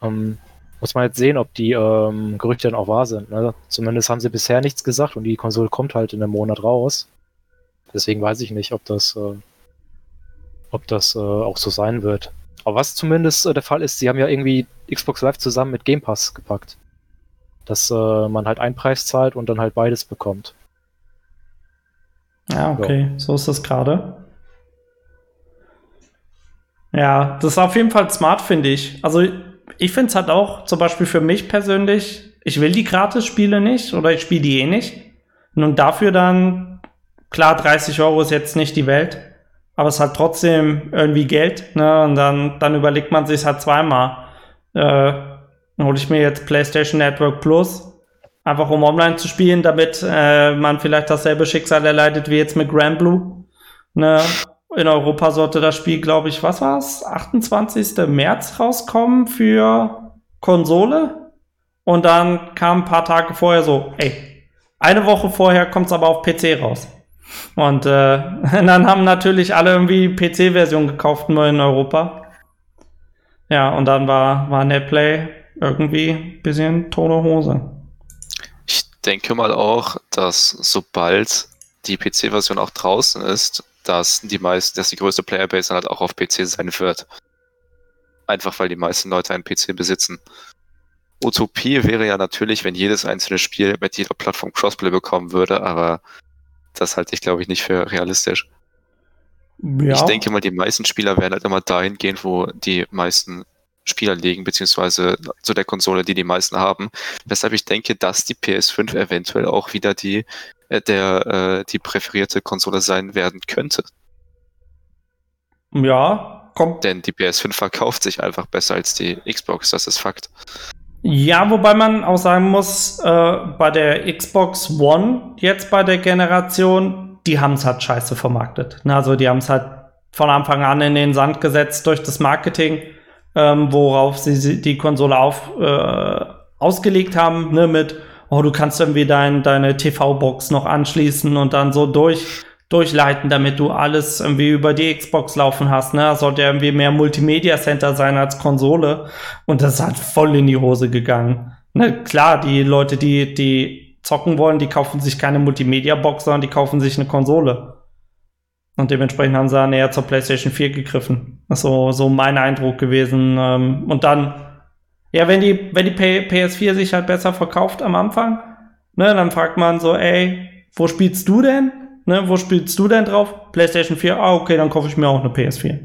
Speaker 3: Ähm, muss man jetzt sehen, ob die ähm, Gerüchte dann auch wahr sind. Ne? Zumindest haben sie bisher nichts gesagt und die Konsole kommt halt in einem Monat raus. Deswegen weiß ich nicht, ob das, äh, ob das äh, auch so sein wird. Aber was zumindest äh, der Fall ist, sie haben ja irgendwie Xbox Live zusammen mit Game Pass gepackt. Dass äh, man halt einen Preis zahlt und dann halt beides bekommt.
Speaker 1: Ja, okay, so, so ist das gerade. Ja, das ist auf jeden Fall smart, finde ich. Also ich finde es halt auch, zum Beispiel für mich persönlich, ich will die Gratis-Spiele nicht oder ich spiele die eh nicht. Und dafür dann, klar, 30 Euro ist jetzt nicht die Welt, aber es halt trotzdem irgendwie Geld, ne? Und dann, dann überlegt man sich halt zweimal. Äh, hole ich mir jetzt PlayStation Network Plus, einfach um online zu spielen, damit äh, man vielleicht dasselbe Schicksal erleidet wie jetzt mit Grand Blue. Ne? in Europa sollte das Spiel, glaube ich, was war's? 28. März rauskommen für Konsole. Und dann kam ein paar Tage vorher so, ey, eine Woche vorher kommt es aber auf PC raus. Und äh, dann haben natürlich alle irgendwie PC-Version gekauft, nur in Europa. Ja, und dann war, war Netplay irgendwie ein bisschen tote Hose.
Speaker 2: Ich denke mal auch, dass sobald die PC-Version auch draußen ist, dass die meisten, dass die größte Playerbase dann halt auch auf PC sein wird. Einfach weil die meisten Leute einen PC besitzen. Utopie wäre ja natürlich, wenn jedes einzelne Spiel mit jeder Plattform Crossplay bekommen würde, aber das halte ich, glaube ich, nicht für realistisch. Ja. Ich denke mal, die meisten Spieler werden halt immer dahin gehen, wo die meisten Spieler liegen, beziehungsweise zu der Konsole, die die meisten haben. Weshalb ich denke, dass die PS5 eventuell auch wieder die äh, der äh, die präferierte Konsole sein werden könnte.
Speaker 1: Ja, kommt.
Speaker 2: Denn die PS5 verkauft sich einfach besser als die Xbox, das ist Fakt.
Speaker 1: Ja, wobei man auch sagen muss, äh, bei der Xbox One, jetzt bei der Generation, die haben es halt scheiße vermarktet. Also die haben es halt von Anfang an in den Sand gesetzt durch das Marketing. ähm, worauf sie die Konsole auf, äh, ausgelegt haben, ne, mit, oh, du kannst irgendwie dein, deine TV-Box noch anschließen und dann so durch, durchleiten, damit du alles irgendwie über die Xbox laufen hast, ne, das sollte irgendwie mehr Multimedia Center sein als Konsole und das ist halt voll in die Hose gegangen. Ne, klar, die Leute, die, die zocken wollen, die kaufen sich keine Multimedia-Box, sondern die kaufen sich eine Konsole. Und dementsprechend haben sie näher zur PlayStation 4 gegriffen. Das ist so, so mein Eindruck gewesen. Ähm, und dann, ja, wenn die, wenn die PS4 sich halt besser verkauft am Anfang, ne, dann fragt man so, ey, wo spielst du denn? Ne, wo spielst du denn drauf? PlayStation 4, ah, okay, dann kaufe ich mir auch eine PS4.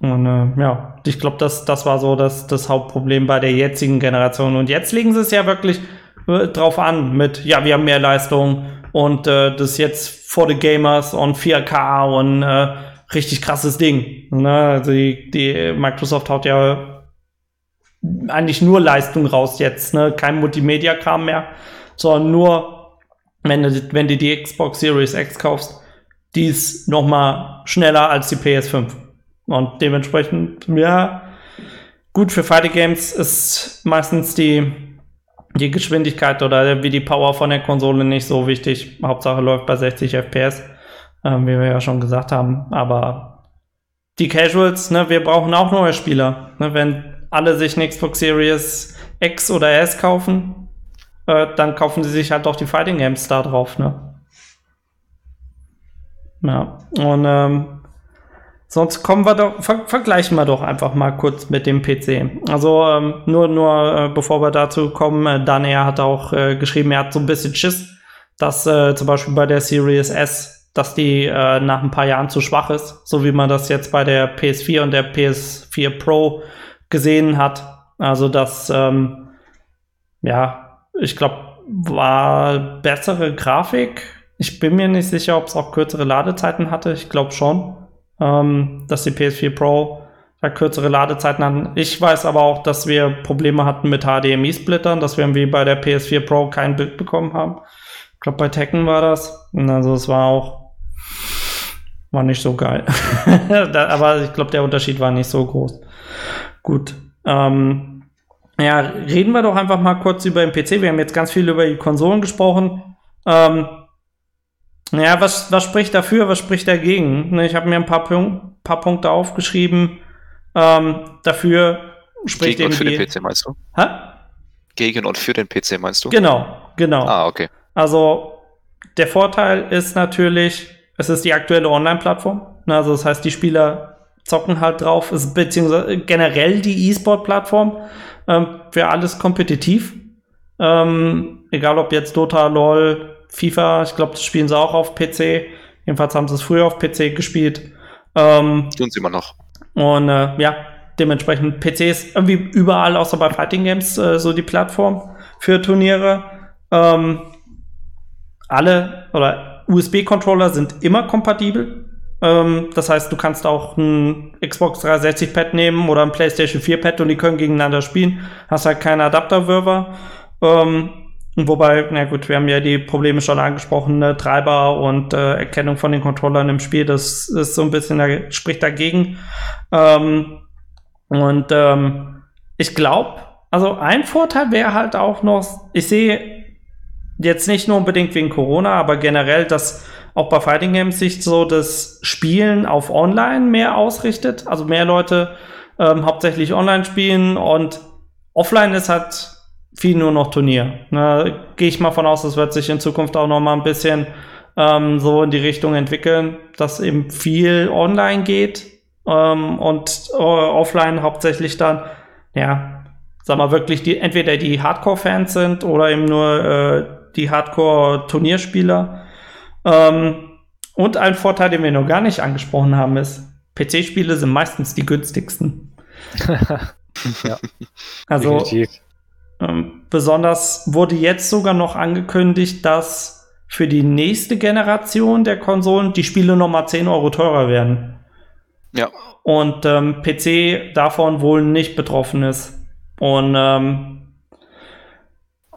Speaker 1: Und äh, ja, ich glaube, das, das war so das, das Hauptproblem bei der jetzigen Generation. Und jetzt legen sie es ja wirklich äh, drauf an mit, ja, wir haben mehr Leistung und äh, das jetzt vor the Gamers und 4K und äh, richtig krasses Ding. Ne? Also die, die Microsoft haut ja eigentlich nur Leistung raus jetzt, ne? kein Multimedia-Kram mehr, sondern nur, wenn du, wenn du die Xbox Series X kaufst, die ist noch mal schneller als die PS5. Und dementsprechend, ja, gut für Fighting Games ist meistens die die Geschwindigkeit oder wie die Power von der Konsole nicht so wichtig. Hauptsache läuft bei 60 FPS, äh, wie wir ja schon gesagt haben. Aber die Casuals, ne, wir brauchen auch neue Spieler. Ne, wenn alle sich eine Xbox Series X oder S kaufen, äh, dann kaufen sie sich halt doch die Fighting Games da drauf. Ne? Ja, und ähm, Sonst kommen wir doch, ver vergleichen wir doch einfach mal kurz mit dem PC. Also ähm, nur, nur äh, bevor wir dazu kommen, äh, Daniel hat auch äh, geschrieben, er hat so ein bisschen Schiss, dass äh, zum Beispiel bei der Series S, dass die äh, nach ein paar Jahren zu schwach ist, so wie man das jetzt bei der PS4 und der PS4 Pro gesehen hat. Also das, ähm, ja, ich glaube, war bessere Grafik. Ich bin mir nicht sicher, ob es auch kürzere Ladezeiten hatte. Ich glaube schon ähm, dass die PS4 Pro da kürzere Ladezeiten hatten. Ich weiß aber auch, dass wir Probleme hatten mit HDMI-Splittern, dass wir irgendwie bei der PS4 Pro kein Bild bekommen haben. Ich glaube, bei Tekken war das. Also es war auch war nicht so geil. aber ich glaube, der Unterschied war nicht so groß. Gut. Ähm, ja, reden wir doch einfach mal kurz über den PC. Wir haben jetzt ganz viel über die Konsolen gesprochen. Ähm, ja, was, was spricht dafür, was spricht dagegen? Ne, ich habe mir ein paar, Punk paar Punkte aufgeschrieben. Ähm, dafür spricht
Speaker 2: Gegen und für den PC meinst du? Hä? Gegen und für den PC meinst du?
Speaker 1: Genau, genau.
Speaker 2: Ah, okay.
Speaker 1: Also der Vorteil ist natürlich, es ist die aktuelle Online-Plattform. Ne, also das heißt, die Spieler zocken halt drauf, ist beziehungsweise generell die E-Sport-Plattform ähm, für alles kompetitiv. Ähm, egal ob jetzt Dota, LOL, FIFA, ich glaube, das spielen sie auch auf PC. Jedenfalls haben sie es früher auf PC gespielt.
Speaker 2: Ähm, Tun sie immer noch.
Speaker 1: Und äh, ja, dementsprechend PC ist irgendwie überall, außer bei Fighting Games, äh, so die Plattform für Turniere. Ähm, alle oder USB-Controller sind immer kompatibel. Ähm, das heißt, du kannst auch ein Xbox 360-Pad nehmen oder ein PlayStation 4-Pad und die können gegeneinander spielen. Hast halt keine Adapterwürfer. Ähm, Wobei, na gut, wir haben ja die Probleme schon angesprochen, ne? Treiber und äh, Erkennung von den Controllern im Spiel, das ist so ein bisschen, da, spricht dagegen. Ähm, und ähm, ich glaube, also ein Vorteil wäre halt auch noch, ich sehe jetzt nicht nur unbedingt wegen Corona, aber generell, dass auch bei Fighting Games sich so das Spielen auf Online mehr ausrichtet. Also mehr Leute ähm, hauptsächlich online spielen und offline ist halt viel nur noch Turnier. Ne, Gehe ich mal von aus, das wird sich in Zukunft auch noch mal ein bisschen ähm, so in die Richtung entwickeln, dass eben viel online geht ähm, und äh, offline hauptsächlich dann, ja, sag mal wirklich die entweder die Hardcore-Fans sind oder eben nur äh, die Hardcore-Turnierspieler. Ähm, und ein Vorteil, den wir noch gar nicht angesprochen haben, ist, PC-Spiele sind meistens die günstigsten. ja. Also. Ähm, besonders wurde jetzt sogar noch angekündigt, dass für die nächste Generation der Konsolen die Spiele nochmal 10 Euro teurer werden.
Speaker 2: Ja.
Speaker 1: Und ähm, PC davon wohl nicht betroffen ist. Und ähm,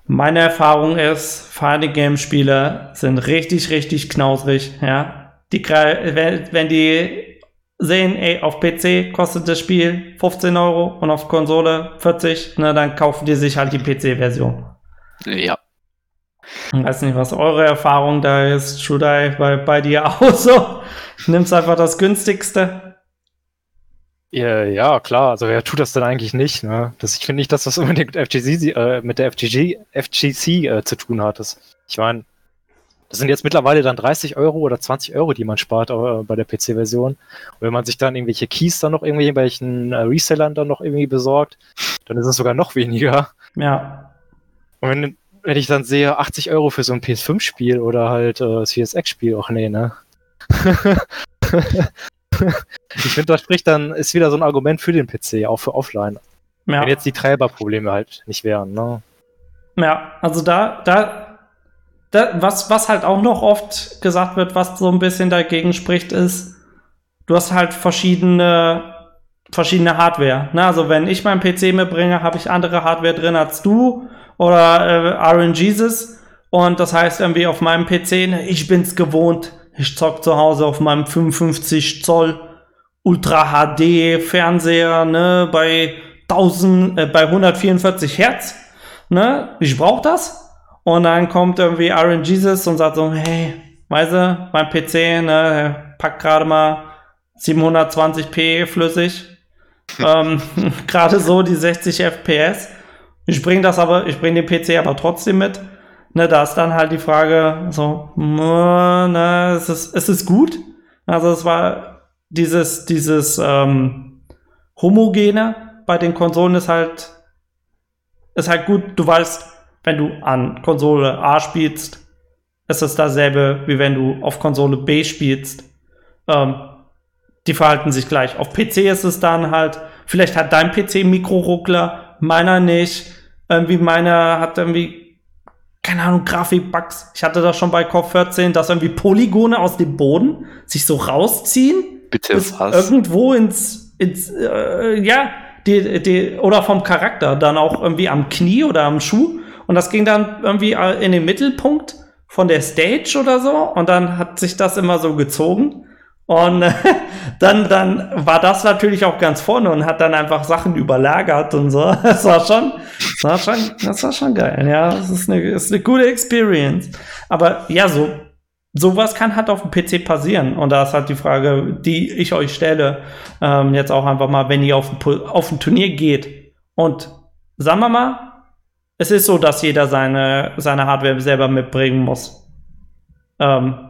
Speaker 1: meine Erfahrung ist, Fighting Game Spiele sind richtig, richtig knausrig, ja. Die, wenn, wenn die sehen, ey, auf PC kostet das Spiel 15 Euro und auf Konsole 40, ne, dann kaufen die sich halt die PC-Version.
Speaker 2: Ja.
Speaker 1: Ich weiß nicht, was eure Erfahrung da ist, Shudai, bei, bei dir auch so. Nimmst einfach das günstigste.
Speaker 3: Ja, ja, klar. Also wer tut das denn eigentlich nicht? Ne? Das, ich finde nicht, dass das unbedingt FGC, äh, mit der FGG, FGC äh, zu tun hat. Das, ich meine, das sind jetzt mittlerweile dann 30 Euro oder 20 Euro, die man spart äh, bei der PC-Version. Und wenn man sich dann irgendwelche Keys dann noch irgendwelchen äh, Resellern dann noch irgendwie besorgt, dann ist es sogar noch weniger.
Speaker 1: Ja.
Speaker 3: Und wenn, wenn ich dann sehe, 80 Euro für so ein PS5-Spiel oder halt äh, CSX-Spiel, ach nee, ne? ich finde, das spricht dann, ist wieder so ein Argument für den PC, auch für Offline.
Speaker 1: Ja.
Speaker 3: Wenn jetzt die Treiberprobleme halt nicht wären, ne?
Speaker 1: Ja, also da, da, da, was, was halt auch noch oft gesagt wird, was so ein bisschen dagegen spricht, ist, du hast halt verschiedene, verschiedene Hardware. Ne? Also wenn ich meinen PC mitbringe, habe ich andere Hardware drin als du oder äh, RNGesus. Und das heißt irgendwie auf meinem PC, ne, ich bin's gewohnt, ich zock zu Hause auf meinem 55 Zoll Ultra HD Fernseher, ne, bei 1000, äh, bei 144 Hertz, ne, ich brauch das. Und dann kommt irgendwie Aaron Jesus und sagt so, hey, weißt du, mein PC, ne, packt gerade mal 720p flüssig. ähm, gerade so die 60 FPS. Ich bringe das aber, ich bringe den PC aber trotzdem mit. Ne, da ist dann halt die Frage, so, ne, es ist, es ist gut. Also es war dieses, dieses ähm, Homogene bei den Konsolen ist halt, ist halt gut. Du weißt, wenn du an Konsole A spielst, ist es dasselbe, wie wenn du auf Konsole B spielst. Ähm, die verhalten sich gleich. Auf PC ist es dann halt, vielleicht hat dein PC Mikroruckler, meiner nicht. Irgendwie meiner hat irgendwie, keine Ahnung, Grafikbugs. Ich hatte das schon bei COP 14, dass irgendwie Polygone aus dem Boden sich so rausziehen.
Speaker 2: Bitte
Speaker 1: bis
Speaker 2: was?
Speaker 1: irgendwo ins, ins äh, ja, die, die, oder vom Charakter, dann auch irgendwie am Knie oder am Schuh. Und das ging dann irgendwie äh, in den Mittelpunkt von der Stage oder so. Und dann hat sich das immer so gezogen. Und äh, dann, dann war das natürlich auch ganz vorne und hat dann einfach Sachen überlagert und so. Das war schon, das war schon, das war schon geil. Ja, das ist eine, das ist eine gute Experience. Aber ja, so, sowas kann halt auf dem PC passieren. Und da ist halt die Frage, die ich euch stelle, ähm, jetzt auch einfach mal, wenn ihr auf ein, auf ein Turnier geht und sagen wir mal, es ist so, dass jeder seine, seine Hardware selber mitbringen muss. Ähm,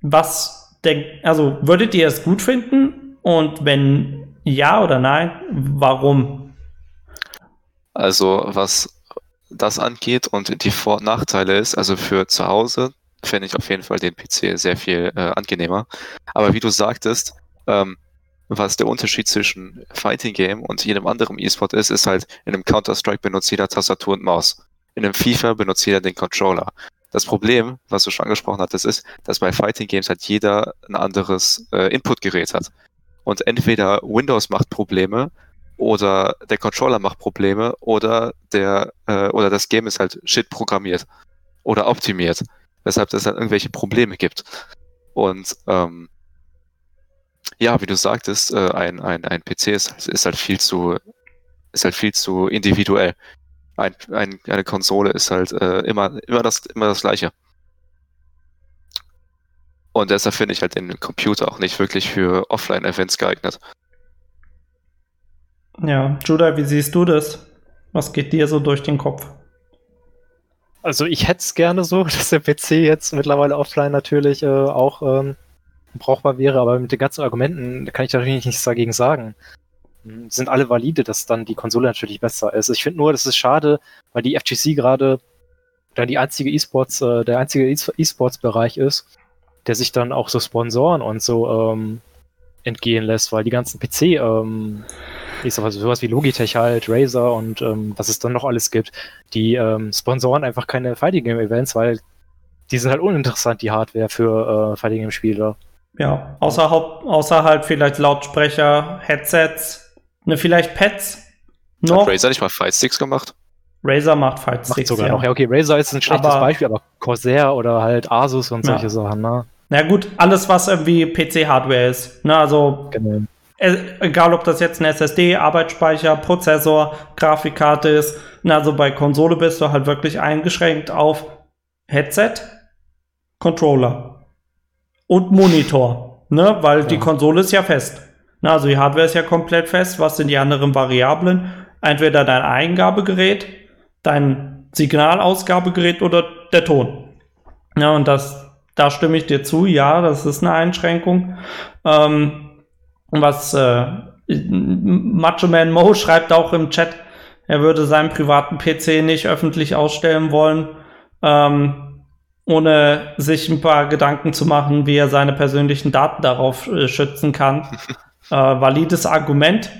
Speaker 1: was denkt, also würdet ihr es gut finden? Und wenn ja oder nein, warum?
Speaker 2: Also was das angeht und die Vor- und Nachteile ist, also für zu Hause fände ich auf jeden Fall den PC sehr viel äh, angenehmer. Aber wie du sagtest, ähm, was der Unterschied zwischen Fighting Game und jedem anderen E-Sport ist, ist halt, in einem Counter-Strike benutzt jeder Tastatur und Maus. In einem FIFA benutzt jeder den Controller. Das Problem, was du schon angesprochen hattest, ist, dass bei Fighting Games halt jeder ein anderes äh, Inputgerät hat. Und entweder Windows macht Probleme oder der Controller macht Probleme oder der äh, oder das Game ist halt shit programmiert oder optimiert, weshalb es halt irgendwelche Probleme gibt. Und ähm, ja, wie du sagtest, äh, ein, ein, ein PC ist, ist halt viel zu ist halt viel zu individuell. Ein, ein, eine Konsole ist halt äh, immer, immer, das, immer das gleiche. Und deshalb finde ich halt den Computer auch nicht wirklich für Offline-Events geeignet.
Speaker 1: Ja, Judah, wie siehst du das? Was geht dir so durch den Kopf?
Speaker 3: Also ich hätte es gerne so, dass der PC jetzt mittlerweile offline natürlich äh, auch ähm, brauchbar wäre, aber mit den ganzen Argumenten kann ich natürlich nichts dagegen sagen. Sind alle valide, dass dann die Konsole natürlich besser ist. Ich finde nur, das ist schade, weil die FGC gerade dann die einzige E-Sports, äh, der einzige E-Sports-Bereich ist, der sich dann auch so Sponsoren und so ähm, entgehen lässt, weil die ganzen PC, ähm, ich sag mal, sowas wie Logitech halt, Razer und ähm, was es dann noch alles gibt, die ähm, sponsoren einfach keine Fighting Game Events, weil die sind halt uninteressant, die Hardware für äh, Fighting Game Spieler.
Speaker 1: Ja, außer, außer halt vielleicht Lautsprecher, Headsets, ne, vielleicht Pads. Noch.
Speaker 2: Hat Razer nicht mal Fightsticks gemacht?
Speaker 1: Razer macht Fight
Speaker 3: Macht
Speaker 1: Sticks,
Speaker 3: sogar
Speaker 1: ja.
Speaker 3: noch. Ja, okay, Razer ist ein schlechtes
Speaker 1: Aber-
Speaker 3: Beispiel, aber Corsair oder halt Asus und
Speaker 1: Ja.
Speaker 3: solche Sachen, ne?
Speaker 1: Na gut, alles, was irgendwie PC-Hardware ist. Ne, also genau. e egal, ob das jetzt ein SSD, Arbeitsspeicher, Prozessor, Grafikkarte ist. Na, also bei Konsole bist du halt wirklich eingeschränkt auf Headset, Controller und Monitor. Ne, weil ja. die Konsole ist ja fest. Na, also die Hardware ist ja komplett fest. Was sind die anderen Variablen? Entweder dein Eingabegerät, dein Signalausgabegerät oder der Ton. Ja, und das da stimme ich dir zu, ja, das ist eine Einschränkung. Ähm, was äh, Macho Man Mo schreibt auch im Chat, er würde seinen privaten PC nicht öffentlich ausstellen wollen, ähm, ohne sich ein paar Gedanken zu machen, wie er seine persönlichen Daten darauf äh, schützen kann. äh, valides Argument.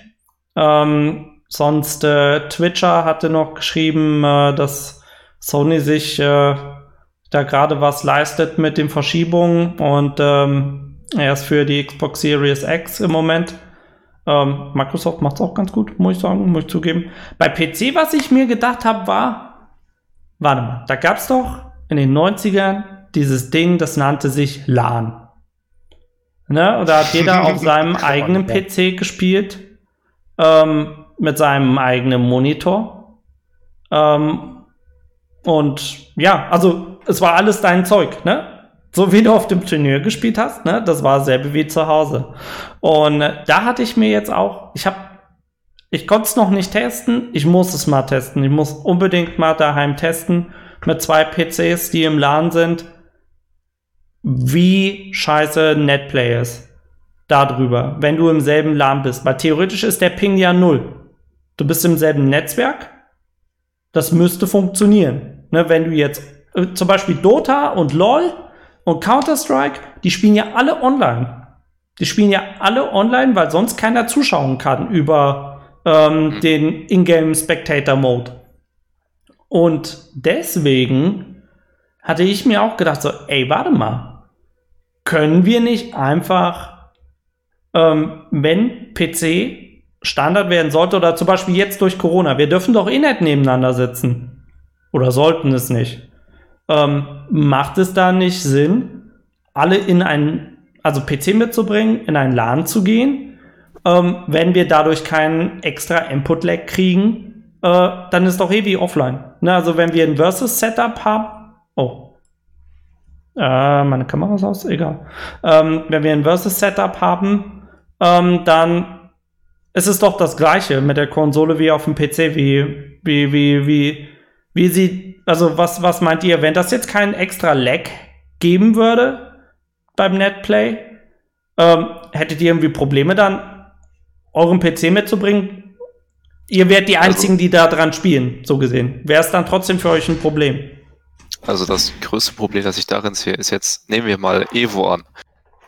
Speaker 1: Ähm, sonst äh, Twitcher hatte noch geschrieben, äh, dass Sony sich äh, da gerade was leistet mit den Verschiebungen und ähm, er ist für die Xbox Series X im Moment. Ähm, Microsoft macht es auch ganz gut, muss ich sagen, muss ich zugeben. Bei PC, was ich mir gedacht habe, war, warte mal, da gab es doch in den 90ern dieses Ding, das nannte sich LAN. Ne? Und da hat jeder auf seinem eigenen PC gespielt, ähm, mit seinem eigenen Monitor. Ähm, und ja, also es war alles dein Zeug, ne? So wie du auf dem Turnier gespielt hast, ne? Das war selbe wie zu Hause. Und äh, da hatte ich mir jetzt auch, ich habe, ich konnte es noch nicht testen, ich muss es mal testen. Ich muss unbedingt mal daheim testen mit zwei PCs, die im LAN sind, wie scheiße Netplay ist. Darüber, wenn du im selben LAN bist. Weil theoretisch ist der Ping ja null. Du bist im selben Netzwerk. Das müsste funktionieren. Ne, wenn du jetzt äh, zum Beispiel Dota und LOL und Counter-Strike, die spielen ja alle online. Die spielen ja alle online, weil sonst keiner zuschauen kann über ähm, den Ingame Spectator Mode. Und deswegen hatte ich mir auch gedacht, so, ey, warte mal, können wir nicht einfach, ähm, wenn PC Standard werden sollte oder zum Beispiel jetzt durch Corona, wir dürfen doch eh nicht nebeneinander sitzen. Oder sollten es nicht ähm, macht es da nicht Sinn, alle in einen, also PC mitzubringen, in einen LAN zu gehen? Ähm, wenn wir dadurch keinen extra Input-Lag kriegen, äh, dann ist doch eh wie offline. Ne? Also wenn wir ein Versus-Setup haben, oh, äh, meine Kamera ist aus, egal. Ähm, wenn wir ein Versus-Setup haben, ähm, dann ist es doch das gleiche mit der Konsole wie auf dem PC, wie, wie, wie, wie, wie sie also was, was meint ihr, wenn das jetzt keinen extra Lag geben würde beim Netplay, ähm, hättet ihr irgendwie Probleme dann, euren PC mitzubringen? Ihr wärt die also Einzigen, also, die da dran spielen, so gesehen. Wäre es dann trotzdem für euch ein Problem?
Speaker 2: Also das größte Problem, das ich darin sehe, ist jetzt, nehmen wir mal Evo an.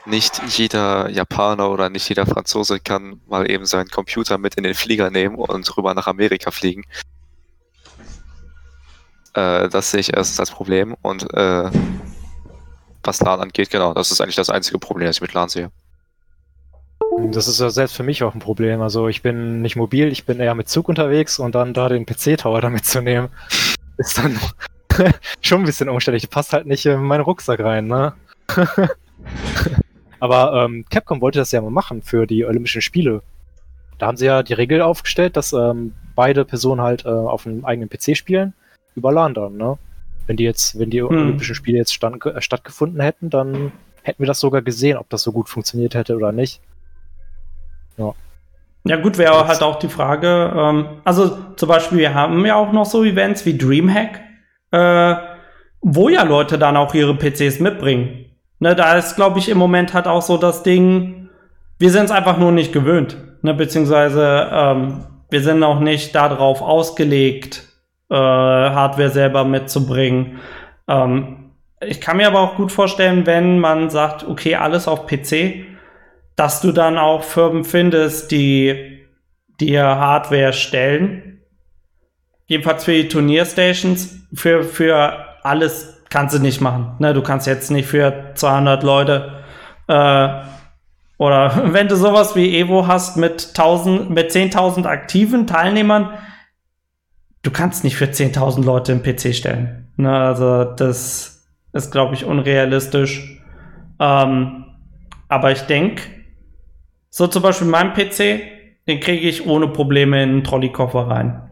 Speaker 2: Nicht jeder Japaner oder nicht jeder Franzose kann mal eben seinen Computer mit in den Flieger nehmen und rüber nach Amerika fliegen. Äh, das sehe ich erst als Problem. Und äh, was LAN angeht, genau, das ist eigentlich das einzige Problem, das ich mit LAN sehe.
Speaker 3: Das ist ja selbst für mich auch ein Problem. Also ich bin nicht mobil, ich bin eher mit Zug unterwegs und dann da den PC-Tower damit zu nehmen, ist dann schon ein bisschen umständlich. Passt halt nicht in meinen Rucksack rein, ne? Aber ähm, Capcom wollte das ja mal machen für die Olympischen Spiele. Da haben sie ja die Regel aufgestellt, dass ähm, beide Personen halt äh, auf einem eigenen PC spielen über LAN dann, ne? Wenn die jetzt, wenn die hm. Olympischen Spiele jetzt stand, äh, stattgefunden hätten, dann hätten wir das sogar gesehen, ob das so gut funktioniert hätte oder nicht.
Speaker 1: Ja. Ja, gut, wäre halt auch die Frage, ähm, also zum Beispiel, wir haben ja auch noch so Events wie Dreamhack, äh, wo ja Leute dann auch ihre PCs mitbringen. Ne, da ist, glaube ich, im Moment halt auch so das Ding, wir sind es einfach nur nicht gewöhnt. Ne, beziehungsweise ähm, wir sind auch nicht darauf ausgelegt, äh, Hardware selber mitzubringen. Ähm, ich kann mir aber auch gut vorstellen, wenn man sagt, okay, alles auf PC, dass du dann auch Firmen findest, die dir Hardware stellen. Jedenfalls für die Turnierstations. Für, für alles kannst du nicht machen. Ne, du kannst jetzt nicht für 200 Leute äh, oder wenn du sowas wie Evo hast mit, 1000, mit 10.000 aktiven Teilnehmern, du kannst nicht für 10.000 Leute einen PC stellen. Ne, also das ist, glaube ich, unrealistisch. Ähm, aber ich denke, so zum Beispiel mein PC, den kriege ich ohne Probleme in einen Trolleykoffer rein.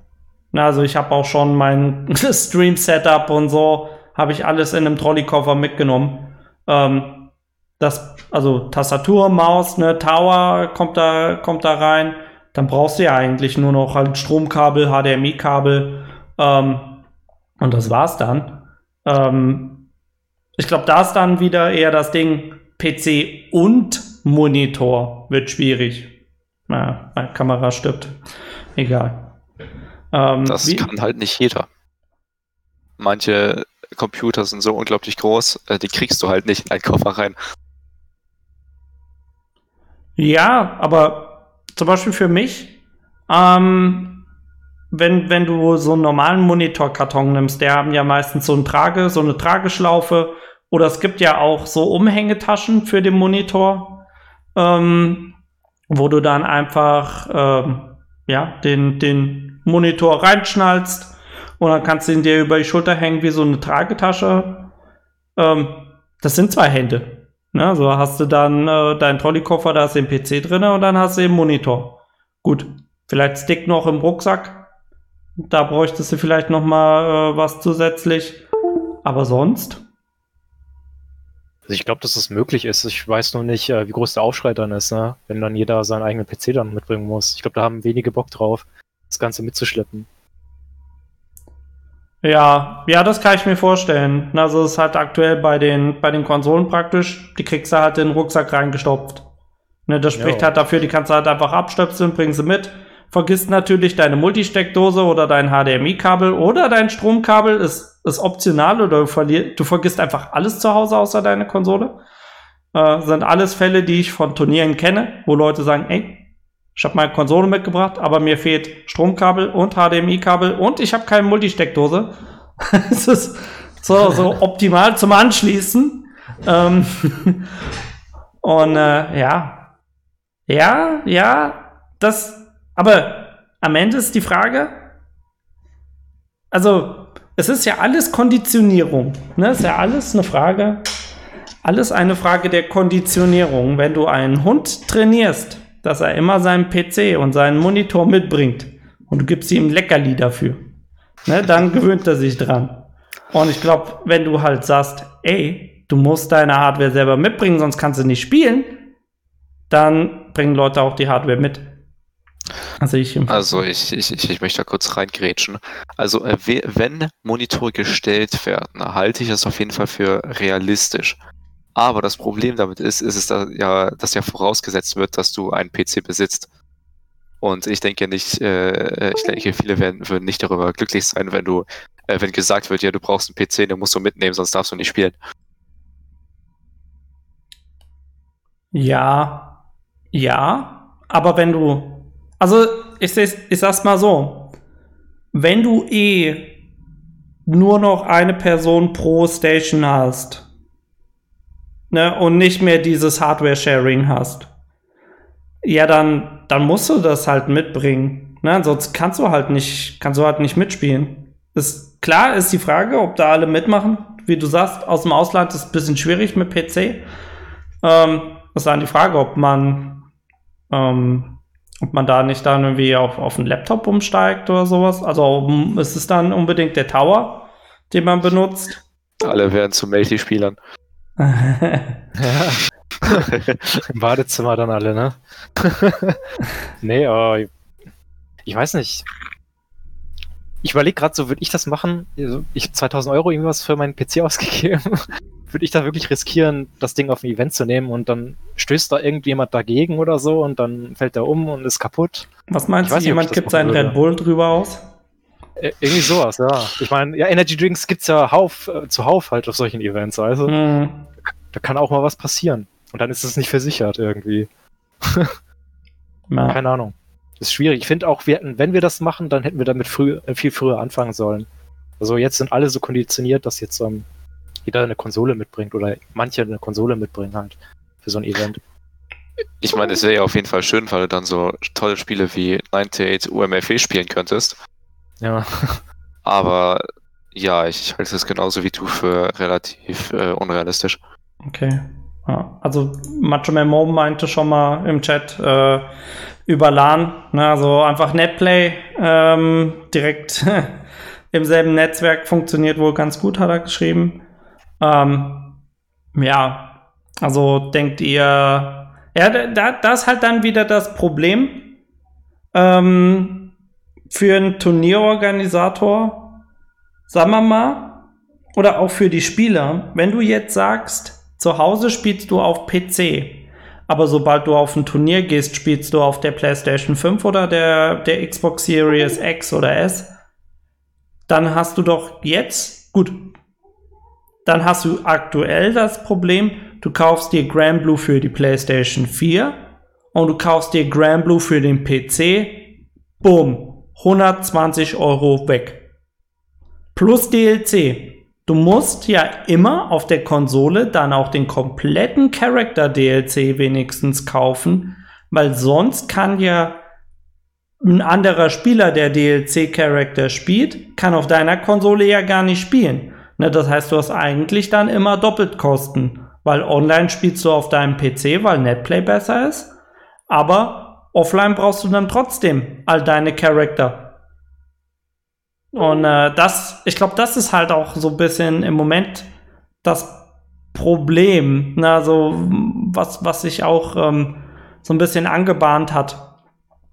Speaker 1: Also ich habe auch schon mein Stream-Setup und so, habe ich alles in einem Trolleykoffer mitgenommen. Ähm, das, also Tastatur, Maus, ne, Tower kommt da, kommt da rein. Dann brauchst du ja eigentlich nur noch halt Stromkabel, HDMI-Kabel ähm, und das war's dann. Ähm, ich glaube, da ist dann wieder eher das Ding PC und Monitor wird schwierig. Na, meine Kamera stirbt. Egal.
Speaker 2: Ähm, das wie? kann halt nicht jeder. Manche Computer sind so unglaublich groß, äh, die kriegst du halt nicht in einen Koffer rein.
Speaker 1: Ja, aber zum Beispiel für mich, ähm, wenn, wenn du so einen normalen Monitorkarton nimmst, der haben ja meistens so eine Trage, so eine Trageschlaufe, oder es gibt ja auch so Umhängetaschen für den Monitor, ähm, wo du dann einfach ähm, ja, den, den Monitor reinschnallst und dann kannst du ihn dir über die Schulter hängen wie so eine Tragetasche. Ähm, das sind zwei Hände. Ne? So hast du dann äh, deinen Trolleykoffer, da ist den PC drin und dann hast du den Monitor. Gut, vielleicht Stick noch im Rucksack. Da bräuchtest du vielleicht noch mal äh, was zusätzlich. Aber sonst?
Speaker 3: Also ich glaube, dass das möglich ist. Ich weiß nur nicht, äh, wie groß der Aufschrei dann ist, ne? wenn dann jeder seinen eigenen PC dann mitbringen muss. Ich glaube, da haben wenige Bock drauf, das Ganze mitzuschleppen.
Speaker 1: Ja, ja, das kann ich mir vorstellen. Also es ist halt aktuell bei den, bei den Konsolen praktisch, die kriegst du halt in den Rucksack reingestopft. Ne, das spricht ja. halt dafür, die kannst du halt einfach abstöpseln, bringen sie mit. Vergisst natürlich deine Multisteckdose oder dein HDMI-Kabel oder dein Stromkabel ist, ist optional oder du, du vergisst einfach alles zu Hause außer deine Konsole. Äh, sind alles Fälle, die ich von Turnieren kenne, wo Leute sagen, ey, ich habe meine Konsole mitgebracht, aber mir fehlt Stromkabel und HDMI-Kabel und ich habe keine Multisteckdose. Es ist so, so optimal zum Anschließen. Ähm und äh, ja, ja, ja, das, aber am Ende ist die Frage, also es ist ja alles Konditionierung, ne? Es ist ja alles eine Frage, alles eine Frage der Konditionierung. Wenn du einen Hund trainierst, dass er immer seinen PC und seinen Monitor mitbringt und du gibst ihm Leckerli dafür, ne, dann gewöhnt er sich dran. Und ich glaube, wenn du halt sagst, ey, du musst deine Hardware selber mitbringen, sonst kannst du nicht spielen, dann bringen Leute auch die Hardware mit.
Speaker 2: Also ich, also ich, ich, ich, möchte da kurz reingrätschen. Also äh, wenn Monitore gestellt werden, halte ich es auf jeden Fall für realistisch. Aber das Problem damit ist, ist es da ja, dass ja vorausgesetzt wird, dass du einen PC besitzt. Und ich denke nicht, äh, ich denke, viele werden, würden nicht darüber glücklich sein, wenn du, äh, wenn gesagt wird, ja, du brauchst einen PC, den musst du mitnehmen, sonst darfst du nicht spielen.
Speaker 1: Ja, ja, aber wenn du, also ich, ich sag's mal so, wenn du eh nur noch eine Person pro Station hast, ne, und nicht mehr dieses Hardware-Sharing hast, ja, dann, dann musst du das halt mitbringen. Ne? Sonst kannst du halt nicht, kannst du halt nicht mitspielen. Ist, klar ist die Frage, ob da alle mitmachen. Wie du sagst, aus dem Ausland ist ein bisschen schwierig mit PC. Ähm, ist dann die Frage, ob man, ähm, ob man da nicht dann irgendwie auf, auf einen Laptop umsteigt oder sowas. Also ist es dann unbedingt der Tower, den man benutzt.
Speaker 2: Alle werden zu Multispielern.
Speaker 3: Im Badezimmer dann alle, ne? nee, aber ich weiß nicht. Ich überlege gerade so, würde ich das machen? Also, ich habe 2000 Euro irgendwas für meinen PC ausgegeben. würde ich da wirklich riskieren, das Ding auf ein Event zu nehmen und dann stößt da irgendjemand dagegen oder so und dann fällt er um und ist kaputt?
Speaker 1: Was meinst du, jemand kippt seinen Red Bull drüber aus?
Speaker 3: Irgendwie sowas, ja. Ich meine, ja, Energy Drinks gibt's ja Hauf, äh, zuhauf halt auf solchen Events, also. Mhm. Da kann auch mal was passieren. Und dann ist es nicht versichert irgendwie. Keine Ahnung. Das ist schwierig. Ich finde auch, wir hätten, wenn wir das machen, dann hätten wir damit früh, äh, viel früher anfangen sollen. Also jetzt sind alle so konditioniert, dass jetzt ähm, jeder eine Konsole mitbringt oder manche eine Konsole mitbringen halt für so ein Event.
Speaker 2: Ich meine, es wäre ja auf jeden Fall schön, weil du dann so tolle Spiele wie 98 UMFE spielen könntest.
Speaker 3: Ja.
Speaker 2: Aber ja, ich halte es genauso wie du für relativ äh, unrealistisch.
Speaker 1: Okay. Ja, also Macho Man Mo meinte schon mal im Chat äh, über LAN, ne, also einfach Netplay ähm, direkt im selben Netzwerk funktioniert wohl ganz gut, hat er geschrieben. Ähm, ja, also denkt ihr, ja, da, da ist halt dann wieder das Problem ähm, für einen Turnierorganisator, sagen wir mal, oder auch für die Spieler, wenn du jetzt sagst, zu Hause spielst du auf PC. Aber sobald du auf ein Turnier gehst, spielst du auf der PlayStation 5 oder der, der Xbox Series X oder S. Dann hast du doch jetzt, gut, dann hast du aktuell das Problem, du kaufst dir Grand Blue für die PlayStation 4 und du kaufst dir Grand Blue für den PC. Boom, 120 Euro weg. Plus DLC. Du musst ja immer auf der Konsole dann auch den kompletten Character DLC wenigstens kaufen, weil sonst kann ja ein anderer Spieler, der DLC-Charakter spielt, kann auf deiner Konsole ja gar nicht spielen. Ne, das heißt, du hast eigentlich dann immer doppelt Kosten, weil online spielst du auf deinem PC, weil Netplay besser ist, aber offline brauchst du dann trotzdem all deine Charakter. Und äh, das, ich glaube, das ist halt auch so ein bisschen im Moment das Problem, ne, also was, was sich auch ähm, so ein bisschen angebahnt hat.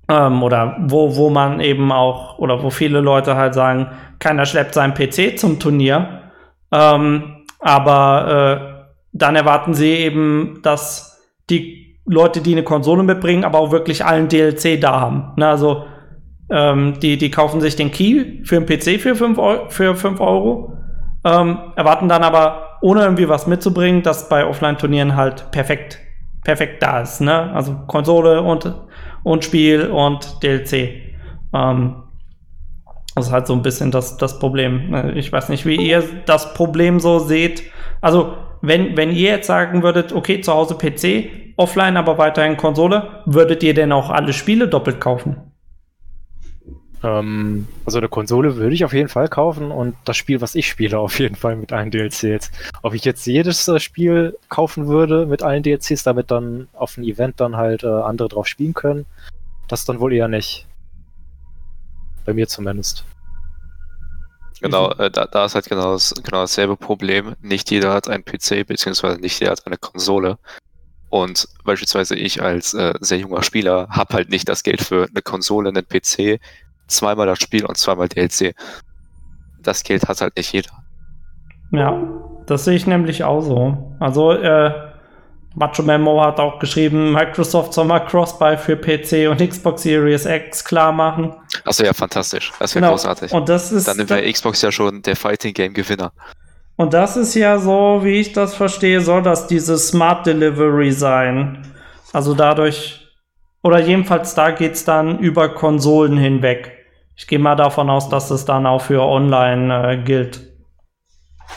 Speaker 1: Ähm, oder wo, wo man eben auch, oder wo viele Leute halt sagen, keiner schleppt seinen PC zum Turnier. Ähm, aber äh, dann erwarten sie eben, dass die Leute, die eine Konsole mitbringen, aber auch wirklich allen DLC da haben. Ne, also ähm, die, die kaufen sich den Key für einen PC für 5 Euro, für 5 Euro ähm, erwarten dann aber, ohne irgendwie was mitzubringen, dass bei Offline-Turnieren halt perfekt, perfekt da ist. Ne? Also Konsole und, und Spiel und DLC. Ähm, das ist halt so ein bisschen das, das Problem. Ich weiß nicht, wie ihr das Problem so seht. Also, wenn, wenn ihr jetzt sagen würdet, okay, zu Hause PC, offline, aber weiterhin Konsole, würdet ihr denn auch alle Spiele doppelt kaufen?
Speaker 3: Ähm, also eine Konsole würde ich auf jeden Fall kaufen und das Spiel, was ich spiele, auf jeden Fall mit allen DLCs. Ob ich jetzt jedes äh, Spiel kaufen würde mit allen DLCs, damit dann auf ein Event dann halt äh, andere drauf spielen können, das dann wohl eher nicht. Bei mir zumindest.
Speaker 2: Genau, äh, da, da, ist halt genau, das, genau dasselbe Problem. Nicht jeder hat einen PC, beziehungsweise nicht jeder hat eine Konsole. Und beispielsweise ich als äh, sehr junger Spieler habe halt nicht das Geld für eine Konsole, einen PC, zweimal das Spiel und zweimal DLC. Das Geld hat halt nicht jeder.
Speaker 1: Ja, das sehe ich nämlich auch so. Also, äh, Macho Memo hat auch geschrieben, Microsoft soll mal Crossbuy für PC und Xbox Series X klar machen.
Speaker 2: Achso, ja, fantastisch. Das wäre genau. großartig.
Speaker 1: Und das ist,
Speaker 2: Dann wäre Xbox ja schon der Fighting Game Gewinner.
Speaker 1: Und das ist ja so, wie ich das verstehe, soll das diese Smart Delivery sein. Also dadurch, oder jedenfalls da geht es dann über Konsolen hinweg. Ich gehe mal davon aus, dass es dann auch für online äh, gilt.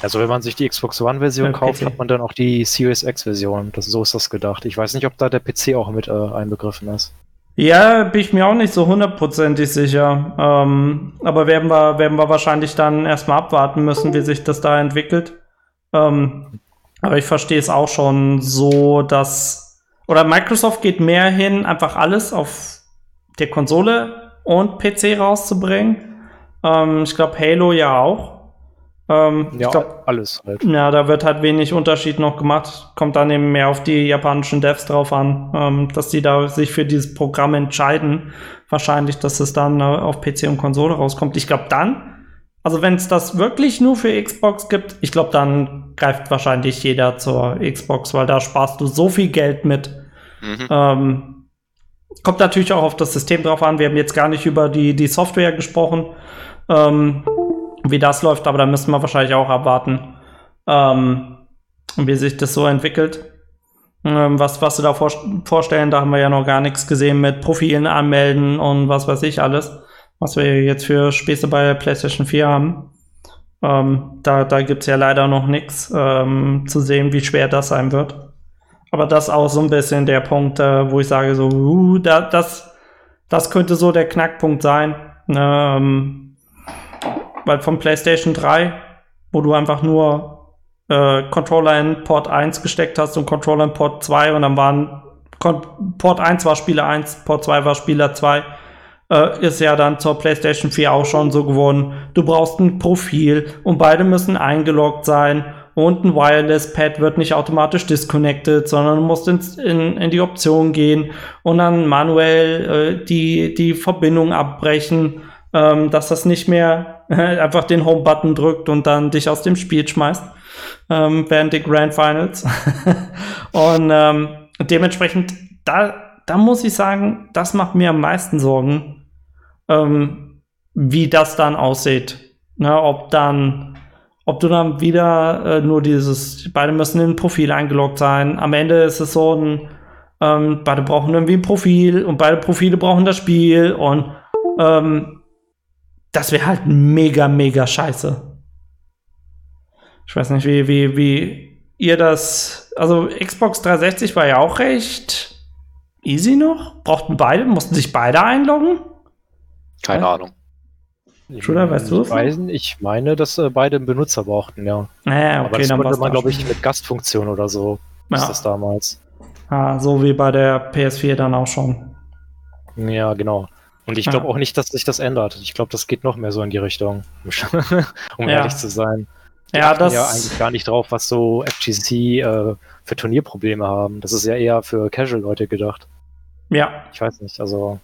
Speaker 3: Also wenn man sich die Xbox One-Version kauft, PC. hat man dann auch die Series X-Version. So ist das gedacht. Ich weiß nicht, ob da der PC auch mit äh, einbegriffen ist.
Speaker 1: Ja, bin ich mir auch nicht so hundertprozentig sicher. Ähm, aber werden wir, werden wir wahrscheinlich dann erstmal abwarten müssen, wie sich das da entwickelt. Ähm, aber ich verstehe es auch schon so, dass. Oder Microsoft geht mehr hin, einfach alles auf der Konsole und PC rauszubringen. Ähm, ich glaube, Halo ja auch.
Speaker 3: Ähm, ja, glaub, alles
Speaker 1: halt. Ja, da wird halt wenig Unterschied noch gemacht. Kommt dann eben mehr auf die japanischen Devs drauf an, ähm, dass die da sich für dieses Programm entscheiden. Wahrscheinlich, dass es dann äh, auf PC und Konsole rauskommt. Ich glaube dann, also wenn es das wirklich nur für Xbox gibt, ich glaube, dann greift wahrscheinlich jeder zur Xbox, weil da sparst du so viel Geld mit. Mhm. Ähm, Kommt natürlich auch auf das System drauf an. Wir haben jetzt gar nicht über die, die Software gesprochen, ähm, wie das läuft, aber da müssen wir wahrscheinlich auch abwarten, ähm, wie sich das so entwickelt. Ähm, was, was sie da vor, vorstellen, da haben wir ja noch gar nichts gesehen mit Profilen anmelden und was weiß ich alles, was wir jetzt für Späße bei PlayStation 4 haben. Ähm, da da gibt es ja leider noch nichts ähm, zu sehen, wie schwer das sein wird. Aber das ist auch so ein bisschen der Punkt, äh, wo ich sage, so, uh, da, das, das könnte so der Knackpunkt sein. Ähm, weil vom PlayStation 3, wo du einfach nur äh, Controller in Port 1 gesteckt hast und Controller in Port 2 und dann waren Port 1 war Spieler 1, Port 2 war Spieler 2. Äh, ist ja dann zur PlayStation 4 auch schon so geworden. Du brauchst ein Profil und beide müssen eingeloggt sein und ein Wireless-Pad wird nicht automatisch disconnected, sondern du musst ins, in, in die Option gehen und dann manuell äh, die, die Verbindung abbrechen, ähm, dass das nicht mehr äh, einfach den Home-Button drückt und dann dich aus dem Spiel schmeißt ähm, während der Grand Finals. und ähm, dementsprechend, da, da muss ich sagen, das macht mir am meisten Sorgen, ähm, wie das dann aussieht. Ne, ob dann, ob du dann wieder äh, nur dieses, beide müssen in ein Profil eingeloggt sein. Am Ende ist es so ein, ähm, beide brauchen irgendwie ein Profil und beide Profile brauchen das Spiel und ähm, das wäre halt mega, mega scheiße. Ich weiß nicht, wie, wie, wie ihr das. Also Xbox 360 war ja auch recht easy noch. Brauchten beide, mussten sich beide einloggen?
Speaker 2: Keine ja? Ahnung.
Speaker 3: Schulter, weißt du es? Ich meine, dass äh, beide einen Benutzer brauchten, ja.
Speaker 1: Naja, okay,
Speaker 3: Aber das dann konnte man, glaube ich, mit Gastfunktion oder so. Ja. Ist das damals.
Speaker 1: Ah, so wie bei der PS4 dann auch schon.
Speaker 3: Ja, genau. Und ich glaube auch nicht, dass sich das ändert. Ich glaube, das geht noch mehr so in die Richtung, um ja. ehrlich zu sein. Die ja, das ja eigentlich gar nicht drauf, was so FGC äh, für Turnierprobleme haben. Das ist ja eher für Casual-Leute gedacht.
Speaker 1: Ja.
Speaker 3: Ich weiß nicht, also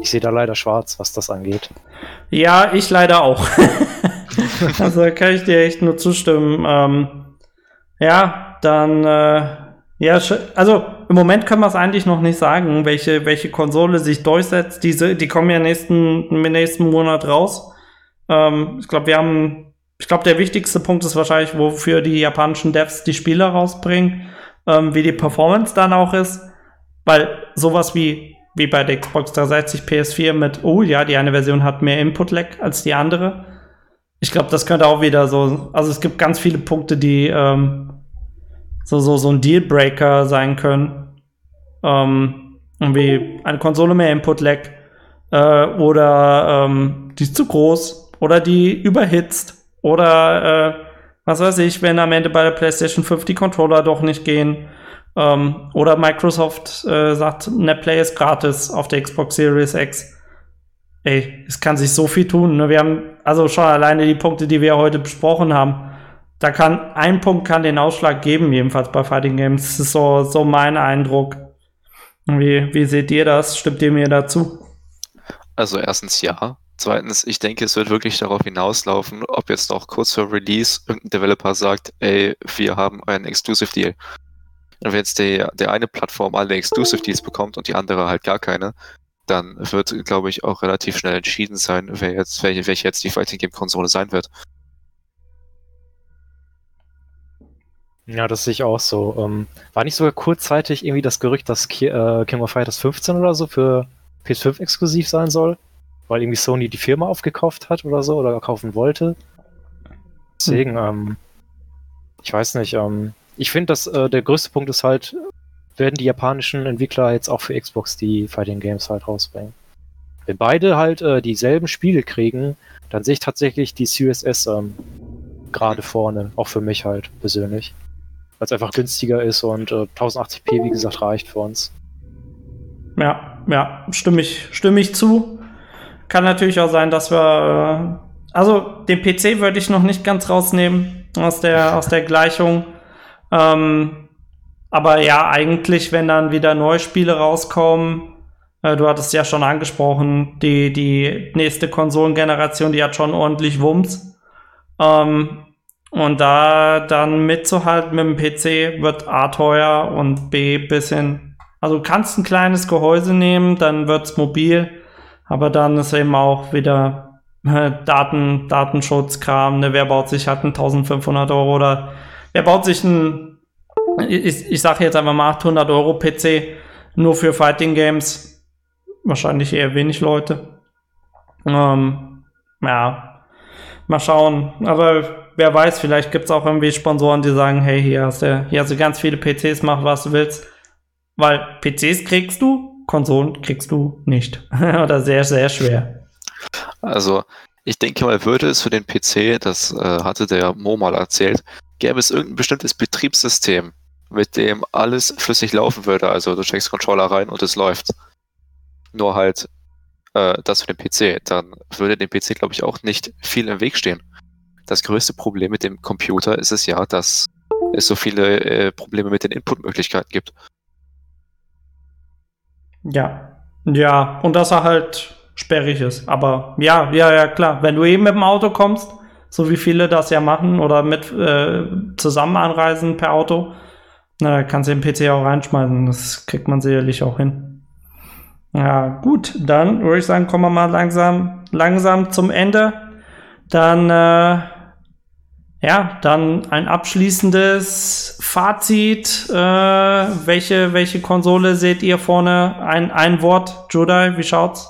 Speaker 3: ich sehe da leider schwarz, was das angeht.
Speaker 1: Ja, ich leider auch. also kann ich dir echt nur zustimmen. Ähm, ja, dann äh, ja, also im Moment können wir es eigentlich noch nicht sagen, welche, welche Konsole sich durchsetzt. Diese, die kommen ja nächsten, nächsten Monat raus. Ähm, ich glaube, wir haben ich glaube, der wichtigste Punkt ist wahrscheinlich, wofür die japanischen Devs die Spiele rausbringen, ähm, wie die Performance dann auch ist. Weil sowas wie, wie bei der Xbox 360 PS4 mit, oh ja, die eine Version hat mehr Input-Lag als die andere. Ich glaube, das könnte auch wieder so, also es gibt ganz viele Punkte, die ähm, so, so, so ein Dealbreaker sein können. Ähm, irgendwie eine Konsole mehr Input-Lag äh, oder ähm, die ist zu groß oder die überhitzt oder äh, was weiß ich, wenn am Ende bei der PlayStation 5 die Controller doch nicht gehen. Ähm, oder Microsoft äh, sagt, NetPlay ist gratis auf der Xbox Series X. Ey, es kann sich so viel tun. Ne? Wir haben also schon alleine die Punkte, die wir heute besprochen haben. Da kann ein Punkt kann den Ausschlag geben, jedenfalls bei Fighting Games. Das ist so, so mein Eindruck. Wie, wie seht ihr das? Stimmt ihr mir dazu?
Speaker 2: Also erstens ja. Zweitens, ich denke, es wird wirklich darauf hinauslaufen, ob jetzt noch kurz vor Release irgendein Developer sagt, ey, wir haben einen Exclusive Deal. Und wenn jetzt der, der eine Plattform alle Exclusive Deals bekommt und die andere halt gar keine, dann wird, glaube ich, auch relativ schnell entschieden sein, wer jetzt, welche, welche jetzt die Fighting Game Konsole sein wird.
Speaker 3: Ja, das sehe ich auch so. Ähm, war nicht sogar kurzzeitig irgendwie das Gerücht, dass Ki äh, King of Fighters 15 oder so für PS5 exklusiv sein soll? weil irgendwie Sony die Firma aufgekauft hat oder so oder kaufen wollte. Deswegen, hm. ähm, ich weiß nicht, ähm, ich finde, dass äh, der größte Punkt ist halt, werden die japanischen Entwickler jetzt auch für Xbox die Fighting Games halt rausbringen. Wenn beide halt äh, dieselben Spiele kriegen, dann sehe ich tatsächlich die Series S ähm, gerade vorne, auch für mich halt persönlich. Weil es einfach günstiger ist und äh, 1080p, wie gesagt, reicht für uns.
Speaker 1: Ja, ja, stimme ich, stimme ich zu. Kann natürlich auch sein, dass wir. Äh, also den PC würde ich noch nicht ganz rausnehmen aus der, aus der Gleichung. Ähm, aber ja, eigentlich, wenn dann wieder neue Spiele rauskommen, äh, du hattest ja schon angesprochen, die, die nächste Konsolengeneration, die hat schon ordentlich Wumms. Ähm, und da dann mitzuhalten mit dem PC wird A teuer und B bisschen. Also du kannst ein kleines Gehäuse nehmen, dann wird's mobil. Aber dann ist eben auch wieder äh, Daten, Datenschutzkram, ne, wer baut sich halt ein 1500 Euro oder wer baut sich ein, ich, ich sage jetzt einfach mal 800 Euro PC nur für Fighting Games. Wahrscheinlich eher wenig Leute. Ähm, ja, mal schauen. Aber wer weiß, vielleicht gibt es auch irgendwie Sponsoren, die sagen, hey, hier hast du, hier hast du ganz viele PCs, mach was du willst. Weil PCs kriegst du, Konsolen kriegst du nicht. Oder sehr, sehr schwer.
Speaker 2: Also, ich denke mal, würde es für den PC, das äh, hatte der Mo mal erzählt, gäbe es irgendein bestimmtes Betriebssystem, mit dem alles flüssig laufen würde. Also du steckst Controller rein und es läuft. Nur halt äh, das für den PC. Dann würde dem PC, glaube ich, auch nicht viel im Weg stehen. Das größte Problem mit dem Computer ist es ja, dass es so viele äh, Probleme mit den Inputmöglichkeiten gibt.
Speaker 1: Ja. Ja, und dass er halt sperrig ist. Aber ja, ja, ja, klar. Wenn du eben mit dem Auto kommst, so wie viele das ja machen oder mit äh, zusammen anreisen per Auto, na, kannst du den PC auch reinschmeißen. Das kriegt man sicherlich auch hin. Ja, gut, dann würde ich sagen, kommen wir mal langsam, langsam zum Ende. Dann, äh, ja, dann ein abschließendes Fazit. Äh, welche, welche Konsole seht ihr vorne? Ein, ein Wort, Judai, wie schaut's?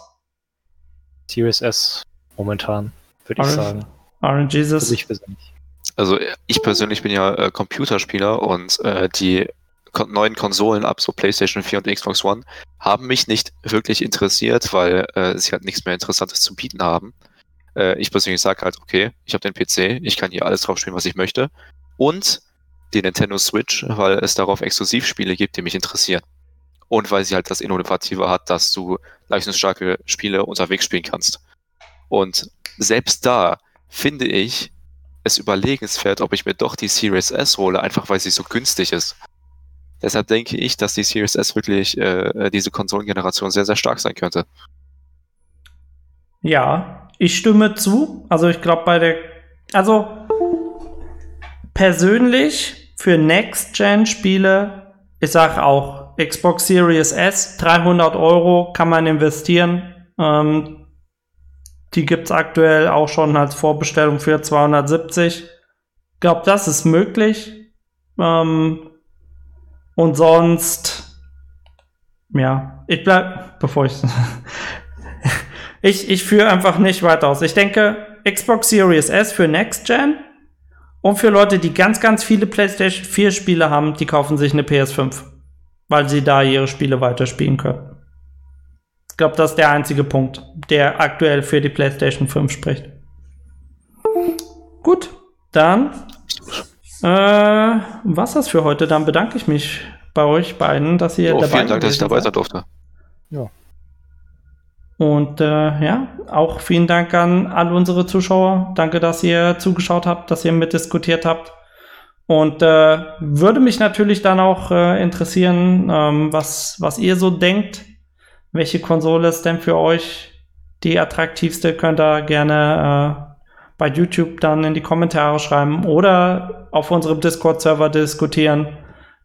Speaker 3: Series S momentan, würde ich sagen.
Speaker 1: Orange Jesus.
Speaker 3: Für mich persönlich.
Speaker 2: Also ich persönlich bin ja äh, Computerspieler und äh, die kon neuen Konsolen ab so PlayStation 4 und Xbox One haben mich nicht wirklich interessiert, weil äh, sie halt nichts mehr Interessantes zu bieten haben. Äh, ich persönlich sage halt, okay, ich habe den PC, ich kann hier alles drauf spielen, was ich möchte. Und die Nintendo Switch, weil es darauf Exklusivspiele gibt, die mich interessieren. Und weil sie halt das Innovative hat, dass du leistungsstarke Spiele unterwegs spielen kannst. Und selbst da finde ich es überlegenswert, ob ich mir doch die Series S hole, einfach weil sie so günstig ist. Deshalb denke ich, dass die Series S wirklich äh, diese Konsolengeneration sehr, sehr stark sein könnte.
Speaker 1: Ja, ich stimme zu. Also ich glaube bei der, also persönlich für Next-Gen-Spiele, ich sage auch Xbox Series S, 300 Euro kann man investieren. Ähm, die gibt es aktuell auch schon als Vorbestellung für 270. Ich glaube, das ist möglich. Ähm, und sonst, ja, ich bleib, bevor ich, ich, ich führe einfach nicht weiter aus. Ich denke, Xbox Series S für Next Gen und für Leute, die ganz, ganz viele PlayStation 4 Spiele haben, die kaufen sich eine PS5, weil sie da ihre Spiele weiterspielen können. Ich glaube, das ist der einzige Punkt, der aktuell für die PlayStation 5 spricht. Gut, dann äh, was das für heute. Dann bedanke ich mich bei euch beiden, dass ihr
Speaker 2: oh,
Speaker 1: dabei
Speaker 2: Vielen Dank, dass ich dabei sein durfte.
Speaker 3: Ja.
Speaker 1: Und äh, ja, auch vielen Dank an all unsere Zuschauer. Danke, dass ihr zugeschaut habt, dass ihr mitdiskutiert habt. Und äh, würde mich natürlich dann auch äh, interessieren, ähm, was, was ihr so denkt welche Konsole ist denn für euch die attraktivste? Könnt ihr gerne äh, bei YouTube dann in die Kommentare schreiben oder auf unserem Discord-Server diskutieren.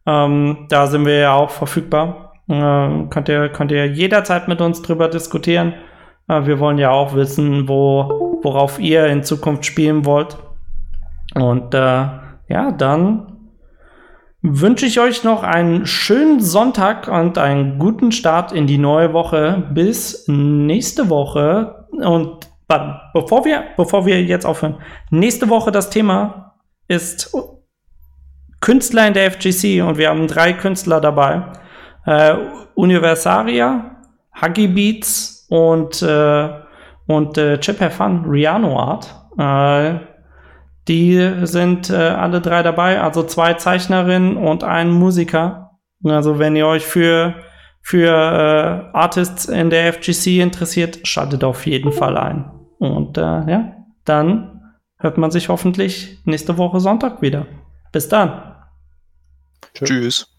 Speaker 1: Ähm, da sind wir ja auch verfügbar. Äh, könnt, ihr, könnt ihr jederzeit mit uns drüber diskutieren. Äh, wir wollen ja auch wissen, wo, worauf ihr in Zukunft spielen wollt. Und äh, ja, dann wünsche ich euch noch einen schönen Sonntag und einen guten Start in die neue Woche. Bis nächste Woche. Und bevor wir, bevor wir jetzt aufhören, nächste Woche das Thema ist Künstler in der FGC und wir haben drei Künstler dabei. Äh, Universaria, Huggy Beats und, äh, und äh, Chip Have Fun, Riano Art. Äh, die sind äh, alle drei dabei, also zwei Zeichnerinnen und ein Musiker. Also wenn ihr euch für, für äh, Artists in der FGC interessiert, schaltet auf jeden Fall ein. Und äh, ja, dann hört man sich hoffentlich nächste Woche Sonntag wieder. Bis dann.
Speaker 2: Tschüss.